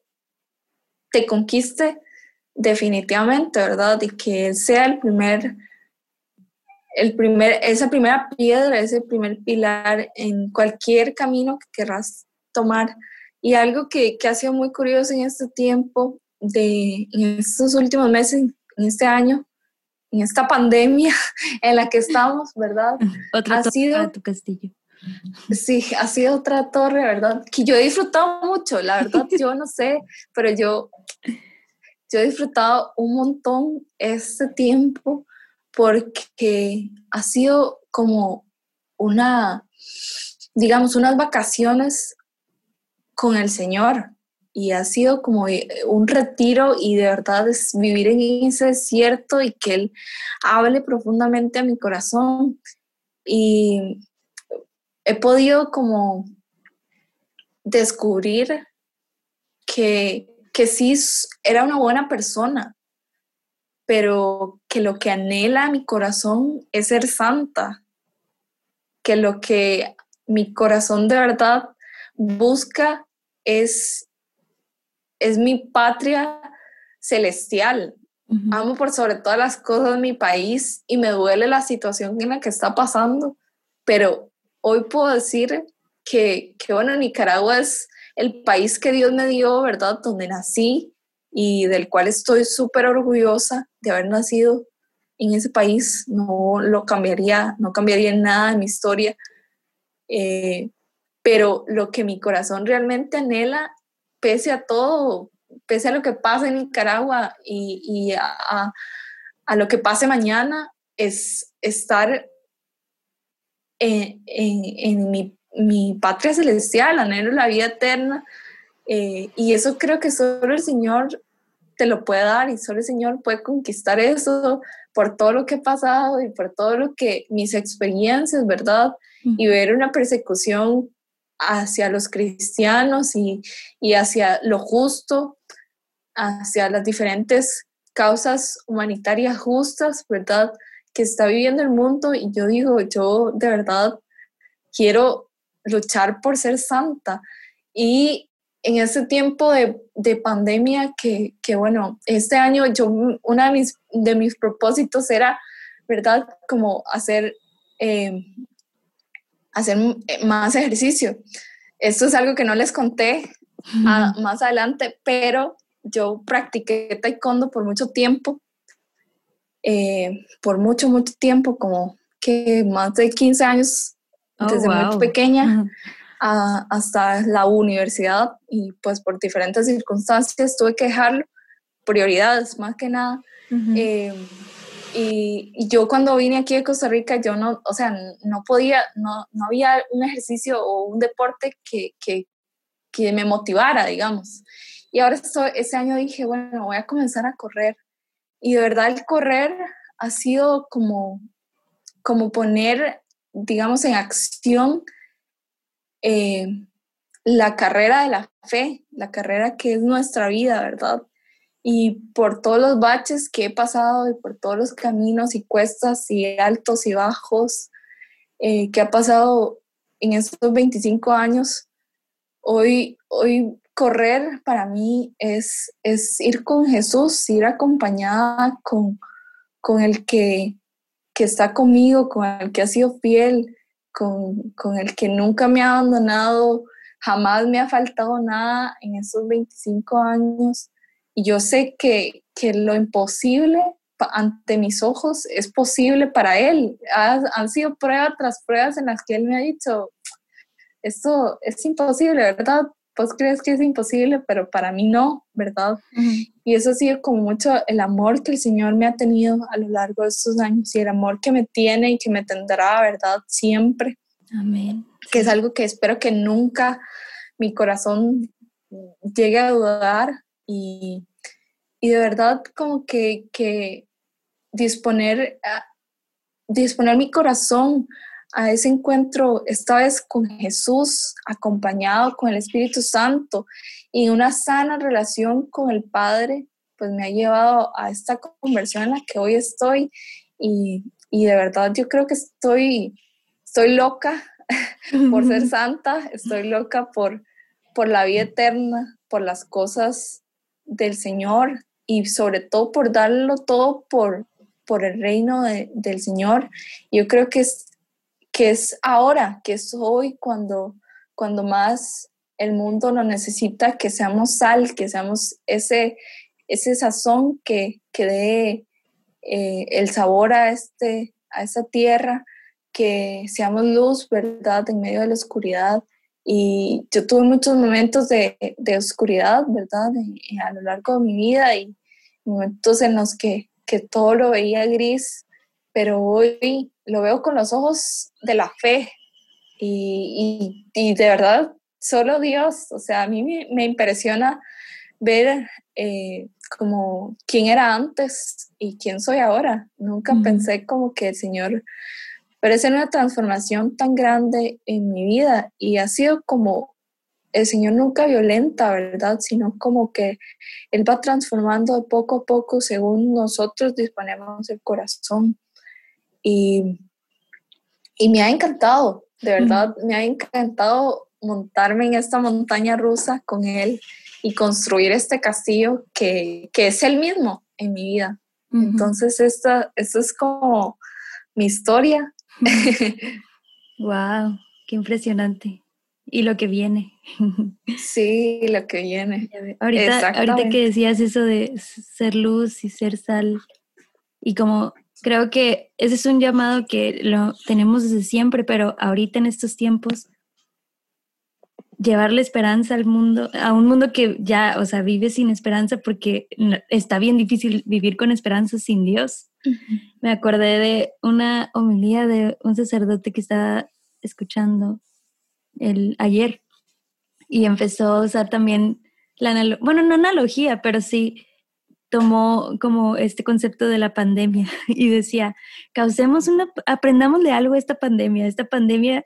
te conquiste definitivamente, ¿verdad? Y que Él sea el primer, el primer, esa primera piedra, ese primer pilar en cualquier camino que querrás tomar. Y algo que, que ha sido muy curioso en este tiempo de en estos últimos meses, en este año, en esta pandemia en la que estamos, ¿verdad? Otra ha sido, tu castillo. Sí, ha sido otra torre, ¿verdad? Que yo he disfrutado mucho, la verdad, yo no sé, pero yo, yo he disfrutado un montón este tiempo porque ha sido como una, digamos, unas vacaciones con el Señor. Y ha sido como eh, un retiro y de verdad es vivir en ese desierto y que Él hable profundamente a mi corazón. Y he podido como descubrir que, que sí era una buena persona, pero que lo que anhela mi corazón es ser santa, que lo que mi corazón de verdad busca es, es mi patria celestial. Amo por sobre todas las cosas mi país y me duele la situación en la que está pasando, pero hoy puedo decir que, que bueno, Nicaragua es el país que Dios me dio, ¿verdad? Donde nací y del cual estoy súper orgullosa de haber nacido en ese país. No lo cambiaría, no cambiaría nada en mi historia. Eh, pero lo que mi corazón realmente anhela, pese a todo, pese a lo que pasa en Nicaragua y, a, lo que pase mañana, es estar en, mi, patria celestial, anhelo la vida eterna. Eh, y eso creo que solo el Señor te lo puede dar y solo el Señor puede conquistar eso por todo lo que he pasado y por todo lo que mis experiencias, ¿verdad? Y ver una persecución hacia los cristianos y, hacia lo justo, hacia las diferentes causas humanitarias justas, ¿verdad? Que está viviendo el mundo y yo digo, yo de verdad quiero luchar por ser santa. Y en ese tiempo de, pandemia que, bueno, este año yo, uno de mis, de mis propósitos era, ¿verdad? Como hacer eh, hacer eh, más ejercicio. Esto es algo que no les conté más adelante, pero yo practiqué taekwondo por mucho tiempo, eh, por mucho, mucho tiempo, como que más de 15 años, oh, desde muy pequeña hasta la universidad y pues por diferentes circunstancias tuve que dejarlo, prioridades más que nada. Y, yo cuando vine aquí a Costa Rica, yo no, o sea, no podía, no, no había un ejercicio o un deporte que, que, que me motivara, digamos. Y ahora estoy, ese año dije, bueno, voy a comenzar a correr. Y de verdad el correr ha sido como, como poner, digamos, en acción eh, la carrera de la fe, la carrera que es nuestra vida, ¿verdad? Y por todos los baches que he pasado y por todos los caminos y cuestas y altos y bajos eh, que ha pasado en estos 25 años, hoy, hoy correr para mí es, es ir con Jesús, ir acompañada con, con el que, que está conmigo, con el que ha sido fiel, con, con el que nunca me ha abandonado, jamás me ha faltado nada en esos 25 años yo sé que, lo imposible ante mis ojos es posible para Él. han sido pruebas tras pruebas en las que Él me ha dicho, esto es imposible, ¿verdad? Pues crees que es imposible, pero para mí no, ¿verdad? Y eso ha sido como mucho el amor que el Señor me ha tenido a lo largo de estos años y el amor que me tiene y que me tendrá, ¿verdad? Siempre. Amén. Que es algo que espero que nunca mi corazón llegue a dudar, y, de verdad como que, disponer, disponer mi corazón a ese encuentro, esta vez con Jesús, acompañado con el Espíritu Santo y una sana relación con el Padre, pues me ha llevado a esta conversión en la que hoy estoy y, de verdad yo creo que estoy, estoy loca por ser santa, estoy loca por, por la vida eterna, por las cosas del Señor y sobre todo por darlo todo por, por el reino del Señor. Yo creo que es, que es ahora, que es hoy cuando, cuando más el mundo lo necesita, que seamos sal, que seamos ese, ese sazón que, que dé eh, el sabor a, este, a esta tierra, que seamos luz, ¿verdad?, en medio de la oscuridad. Y yo tuve muchos momentos de, de oscuridad, ¿verdad?, a lo largo de mi vida y momentos en los que, que todo lo veía gris, pero hoy lo veo con los ojos de la fe y, y, y de verdad solo Dios, o sea, a mí me, impresiona ver eh, como quién era antes y quién soy ahora. Nunca pensé como que el Señor parece una transformación tan grande en mi vida y ha sido como el Señor nunca violenta, ¿verdad? Sino como que Él va transformando de poco a poco según nosotros disponemos el corazón. Y, y me ha encantado, de verdad, me ha encantado montarme en esta montaña rusa con él y construir este castillo que, que es el mismo en mi vida. Entonces, esta, esto es como mi historia. wow, qué impresionante. Y lo que viene. sí, lo que viene. Ahorita, ahorita que decías eso de ser luz y ser sal, y como creo que ese es un llamado que lo tenemos desde siempre, pero ahorita en estos tiempos llevarle esperanza al mundo, a un mundo que ya, o sea, vive sin esperanza porque está bien difícil vivir con esperanza sin Dios. Me acordé de una homilía de un sacerdote que estaba escuchando el, ayer. Y empezó a usar también la bueno, no analogía, pero sí tomó como este concepto de la pandemia y decía, causemos una, aprendamos de algo esta pandemia, esta pandemia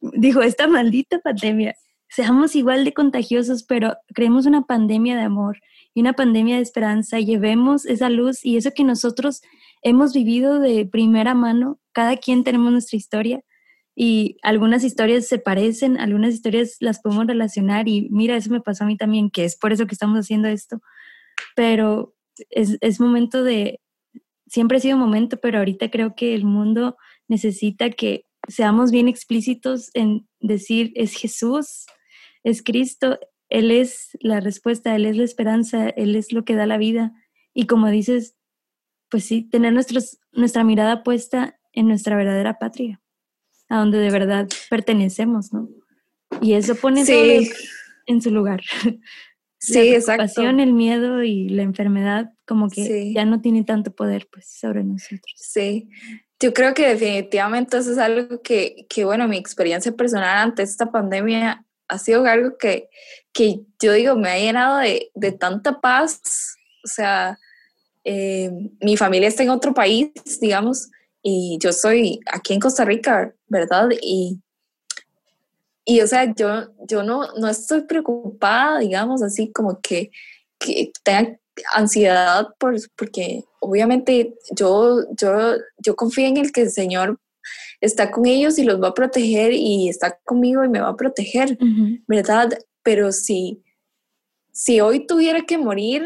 dijo, esta maldita pandemia, seamos igual de contagiosos, pero creemos una pandemia de amor y una pandemia de esperanza, llevemos esa luz y eso que nosotros hemos vivido de primera mano, cada quien tenemos nuestra historia y algunas historias se parecen, algunas historias las podemos relacionar y mira, eso me pasó a mí también, que es por eso que estamos haciendo esto, pero es, es momento de, siempre ha sido momento, pero ahorita creo que el mundo necesita que seamos bien explícitos en decir, es Jesús, es Cristo, Él es la respuesta, Él es la esperanza, Él es lo que da la vida. Y como dices, pues sí, tener nuestros, nuestra mirada puesta en nuestra verdadera patria, a donde de verdad pertenecemos, ¿no? Y eso pone todo en su lugar. Sí, la pasión, el miedo y la enfermedad como que ya no tiene tanto poder pues sobre nosotros. Sí, yo creo que definitivamente eso es algo que, que, bueno, mi experiencia personal ante esta pandemia ha sido algo que, que yo digo, me ha llenado de, de tanta paz. O sea, eh, mi familia está en otro país, digamos, y yo soy aquí en Costa Rica, ¿verdad? Y, y o sea, yo, yo no, no estoy preocupada, digamos, así como que, que tenga ansiedad por, porque obviamente yo, yo, yo confío en el que el Señor está con ellos y los va a proteger y está conmigo y me va a proteger, ¿verdad? Pero si, si hoy tuviera que morir,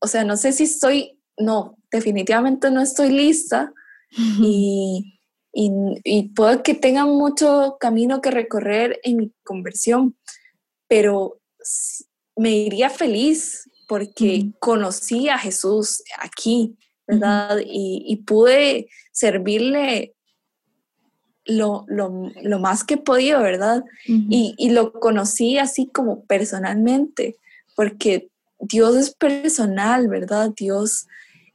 o sea, no sé si estoy, no, definitivamente no estoy lista y, y, y puedo que tenga mucho camino que recorrer en mi conversión, pero me iría feliz porque conocí a Jesús aquí, ¿verdad? y, pude servirle lo, más que he podido, ¿verdad? y, lo conocí así como personalmente, porque Dios es personal, ¿verdad? Dios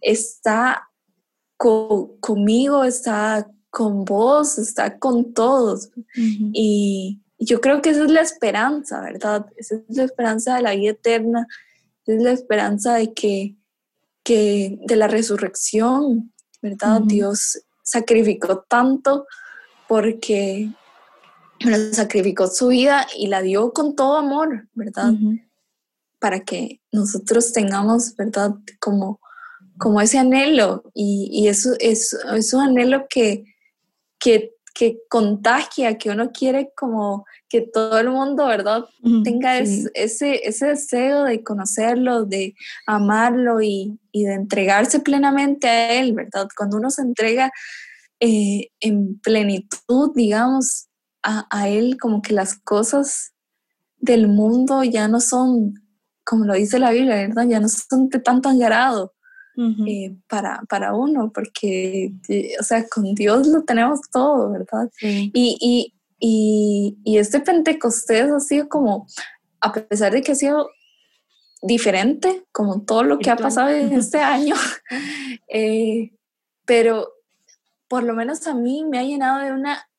está conmigo, está con vos, está con todos. Y yo creo que esa es la esperanza, ¿verdad? Esa es la esperanza de la vida eterna, es la esperanza de que, que de la resurrección, ¿verdad? Dios sacrificó tanto porque sacrificó su vida y la dio con todo amor, ¿verdad? Para que nosotros tengamos, ¿verdad? Como, como ese anhelo y, y eso es, es, un anhelo que, que que contagia, que uno quiere como que todo el mundo, ¿verdad? Tenga ese, ese deseo de conocerlo, de amarlo y, de entregarse plenamente a él, ¿verdad? Cuando uno se entrega eh, en plenitud, digamos, a, a, él, como que las cosas del mundo ya no son como lo dice la Biblia, ¿verdad? Ya no son de tanto agrado eh, para, para uno, porque, o sea, con Dios lo tenemos todo, ¿verdad? Y, y, y, y, este Pentecostés ha sido como, a pesar de que ha sido diferente, como todo lo que ha pasado en este año, eh, pero por lo menos a mí me ha llenado de una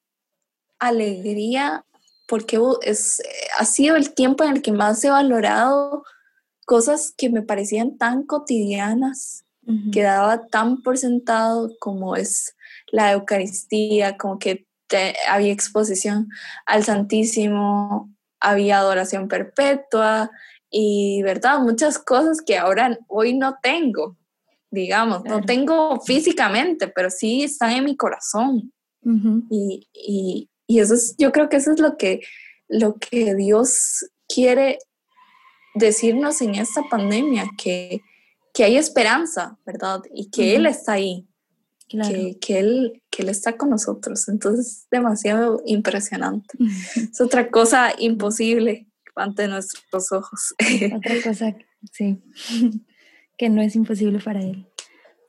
alegría porque es, ha sido el tiempo en el que más he valorado cosas que me parecían tan cotidianas, que daba tan por sentado como es la Eucaristía, como que había exposición al Santísimo, había adoración perpetua y, ¿verdad? Muchas cosas que ahora hoy no tengo, digamos, no tengo físicamente, pero sí están en mi corazón. y, y, y, eso es, yo creo que eso es lo que, lo que Dios quiere decirnos en esta pandemia, que, que hay esperanza, ¿verdad? Y que Él está ahí, que, que, él, que Él está con nosotros. Entonces, es demasiado impresionante. Es otra cosa imposible ante nuestros ojos. Otra cosa, sí, que no es imposible para Él.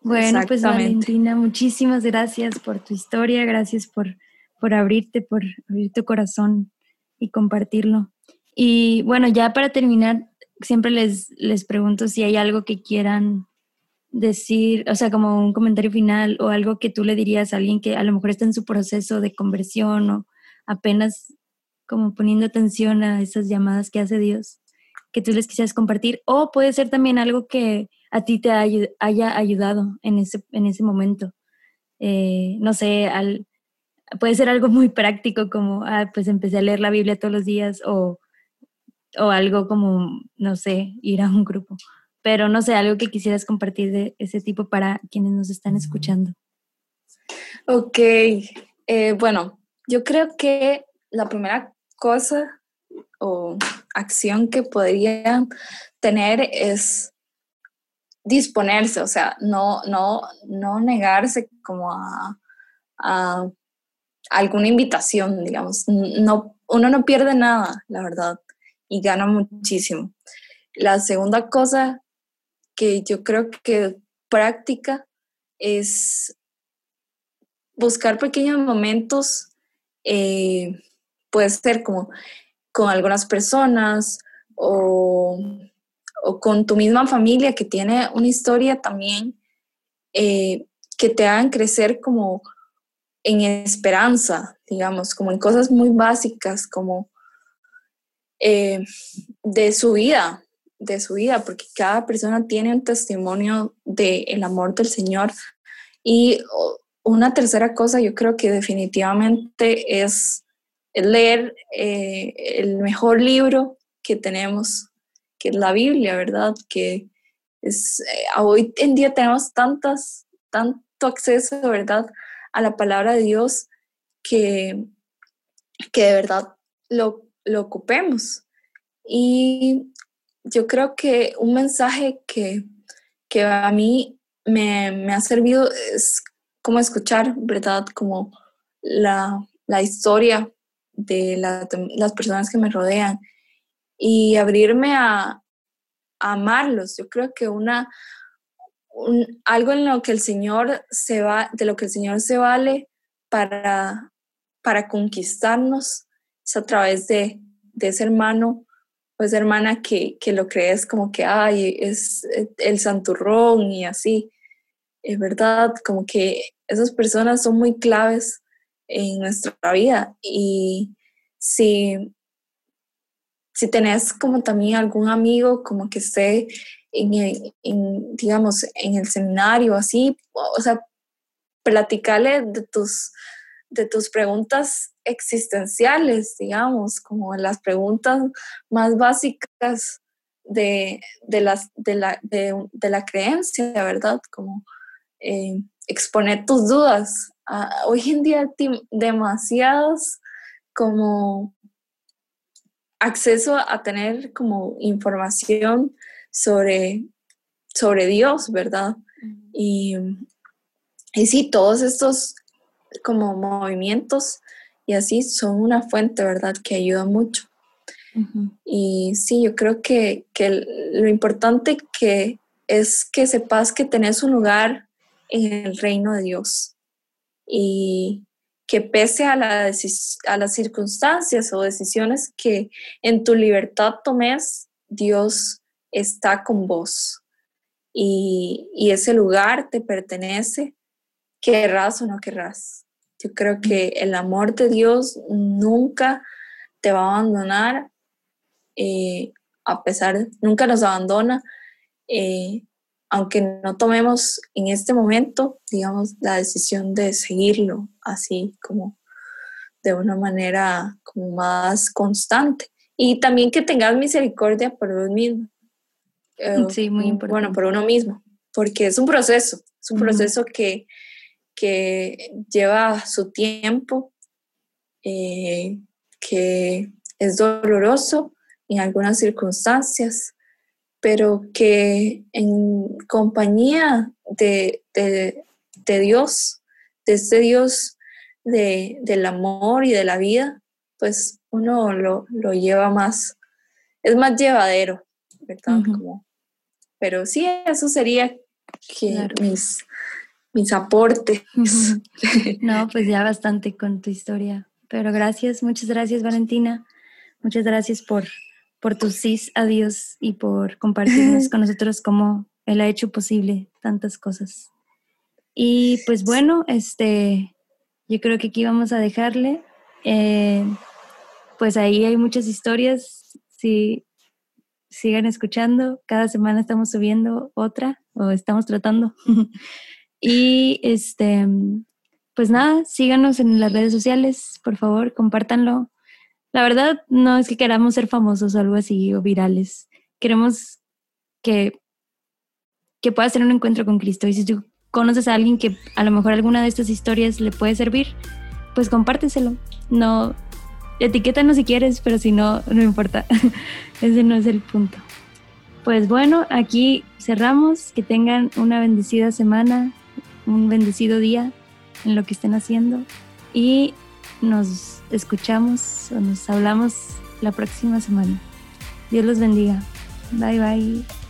Bueno, pues Valentina, muchísimas gracias por tu historia, gracias por, por abrirte, por abrir tu corazón y compartirlo. Y bueno, ya para terminar, siempre les, les pregunto si hay algo que quieran decir, o sea, como un comentario final o algo que tú le dirías a alguien que a lo mejor está en su proceso de conversión o apenas como poniendo atención a esas llamadas que hace Dios, que tú les quisieras compartir, o puede ser también algo que a ti te haya ayudado en ese, en ese momento. Eh, no sé, al, puede ser algo muy práctico como, ah, pues empecé a leer la Biblia todos los días o o algo como, no sé, ir a un grupo. Pero no sé, algo que quisieras compartir de ese tipo para quienes nos están escuchando. Ok, eh, bueno, yo creo que la primera cosa o acción que podrían tener es disponerse, o sea, no, no, no negarse como a, alguna invitación, digamos. No, uno no pierde nada, la verdad y gana muchísimo. La segunda cosa que yo creo que práctica es buscar pequeños momentos, eh, puede ser como con algunas personas o, con tu misma familia que tiene una historia también eh, que te hagan crecer como en esperanza, digamos, como en cosas muy básicas, como eh, de su vida, de su vida, porque cada persona tiene un testimonio del amor del Señor. Y una tercera cosa, yo creo que definitivamente es leer eh, el mejor libro que tenemos, que es la Biblia, ¿verdad? Que es, eh, hoy en día tenemos tantas, tanto acceso, ¿verdad? A la palabra de Dios que, que de verdad lo lo ocupemos. Y yo creo que un mensaje que, que a mí me, ha servido es como escuchar, ¿verdad? Como la, historia de, las personas que me rodean y abrirme a, amarlos. Yo creo que una, algo en lo que el Señor se va, de lo que el Señor se vale para, para conquistarnos es a través de, ese hermano o esa hermana que, lo crees como que, ay, es el santurrón y así. Es verdad, como que esas personas son muy claves en nuestra vida y si, si tenés como también algún amigo como que esté en, en, digamos, en el seminario así, o sea, platicarle de tus, de tus preguntas existenciales, digamos, como las preguntas más básicas de, las, de, la, de, la, creencia, ¿verdad? Como eh, exponer tus dudas. Ah, hoy en día demasiados como acceso a tener como información sobre, sobre Dios, ¿verdad? Y, y sí, todos estos como movimientos y así son una fuente, ¿verdad? Que ayuda mucho. Y sí, yo creo que, que, lo importante que es que sepas que tenés un lugar en el reino de Dios y que pese a, la a las circunstancias o decisiones que en tu libertad tomes, Dios está con vos y, y ese lugar te pertenece, querrás o no querrás. Yo creo que el amor de Dios nunca te va a abandonar, eh, a pesar, nunca nos abandona, eh, aunque no tomemos en este momento, digamos, la decisión de seguirlo así como de una manera como más constante. Y también que tengas misericordia por vos mismo. Eh, sí, muy importante. Bueno, por uno mismo, porque es un proceso, es un proceso que, que lleva su tiempo, eh, que es doloroso en algunas circunstancias, pero que en compañía de, Dios, de este Dios del amor y de la vida, pues uno lo, lleva más, es más llevadero, ¿verdad? pero sí, eso sería mis, mis aportes. no, pues ya bastante con tu historia. Pero gracias, muchas gracias Valentina. Muchas gracias por por tus sí a Dios y por compartirnos con nosotros cómo Él ha hecho posible tantas cosas. Y pues bueno, este, yo creo que aquí vamos a dejarle. Eh, pues ahí hay muchas historias. Si sigan escuchando, cada semana estamos subiendo otra o estamos tratando. y este, pues nada, síganos en las redes sociales, por favor, compártanlo la verdad, no es que queramos ser famosos o algo así o virales. Queremos que, que puedas tener un encuentro con Cristo. Y si tú conoces a alguien que a lo mejor alguna de estas historias le puede servir, pues compárteselo. No, etiquétanos si quieres, pero si no, no importa. Ese no es el punto. Pues bueno, aquí cerramos. Que tengan una bendecida semana, un bendecido día en lo que estén haciendo. Y nos escuchamos o nos hablamos la próxima semana. Dios los bendiga. Bye bye.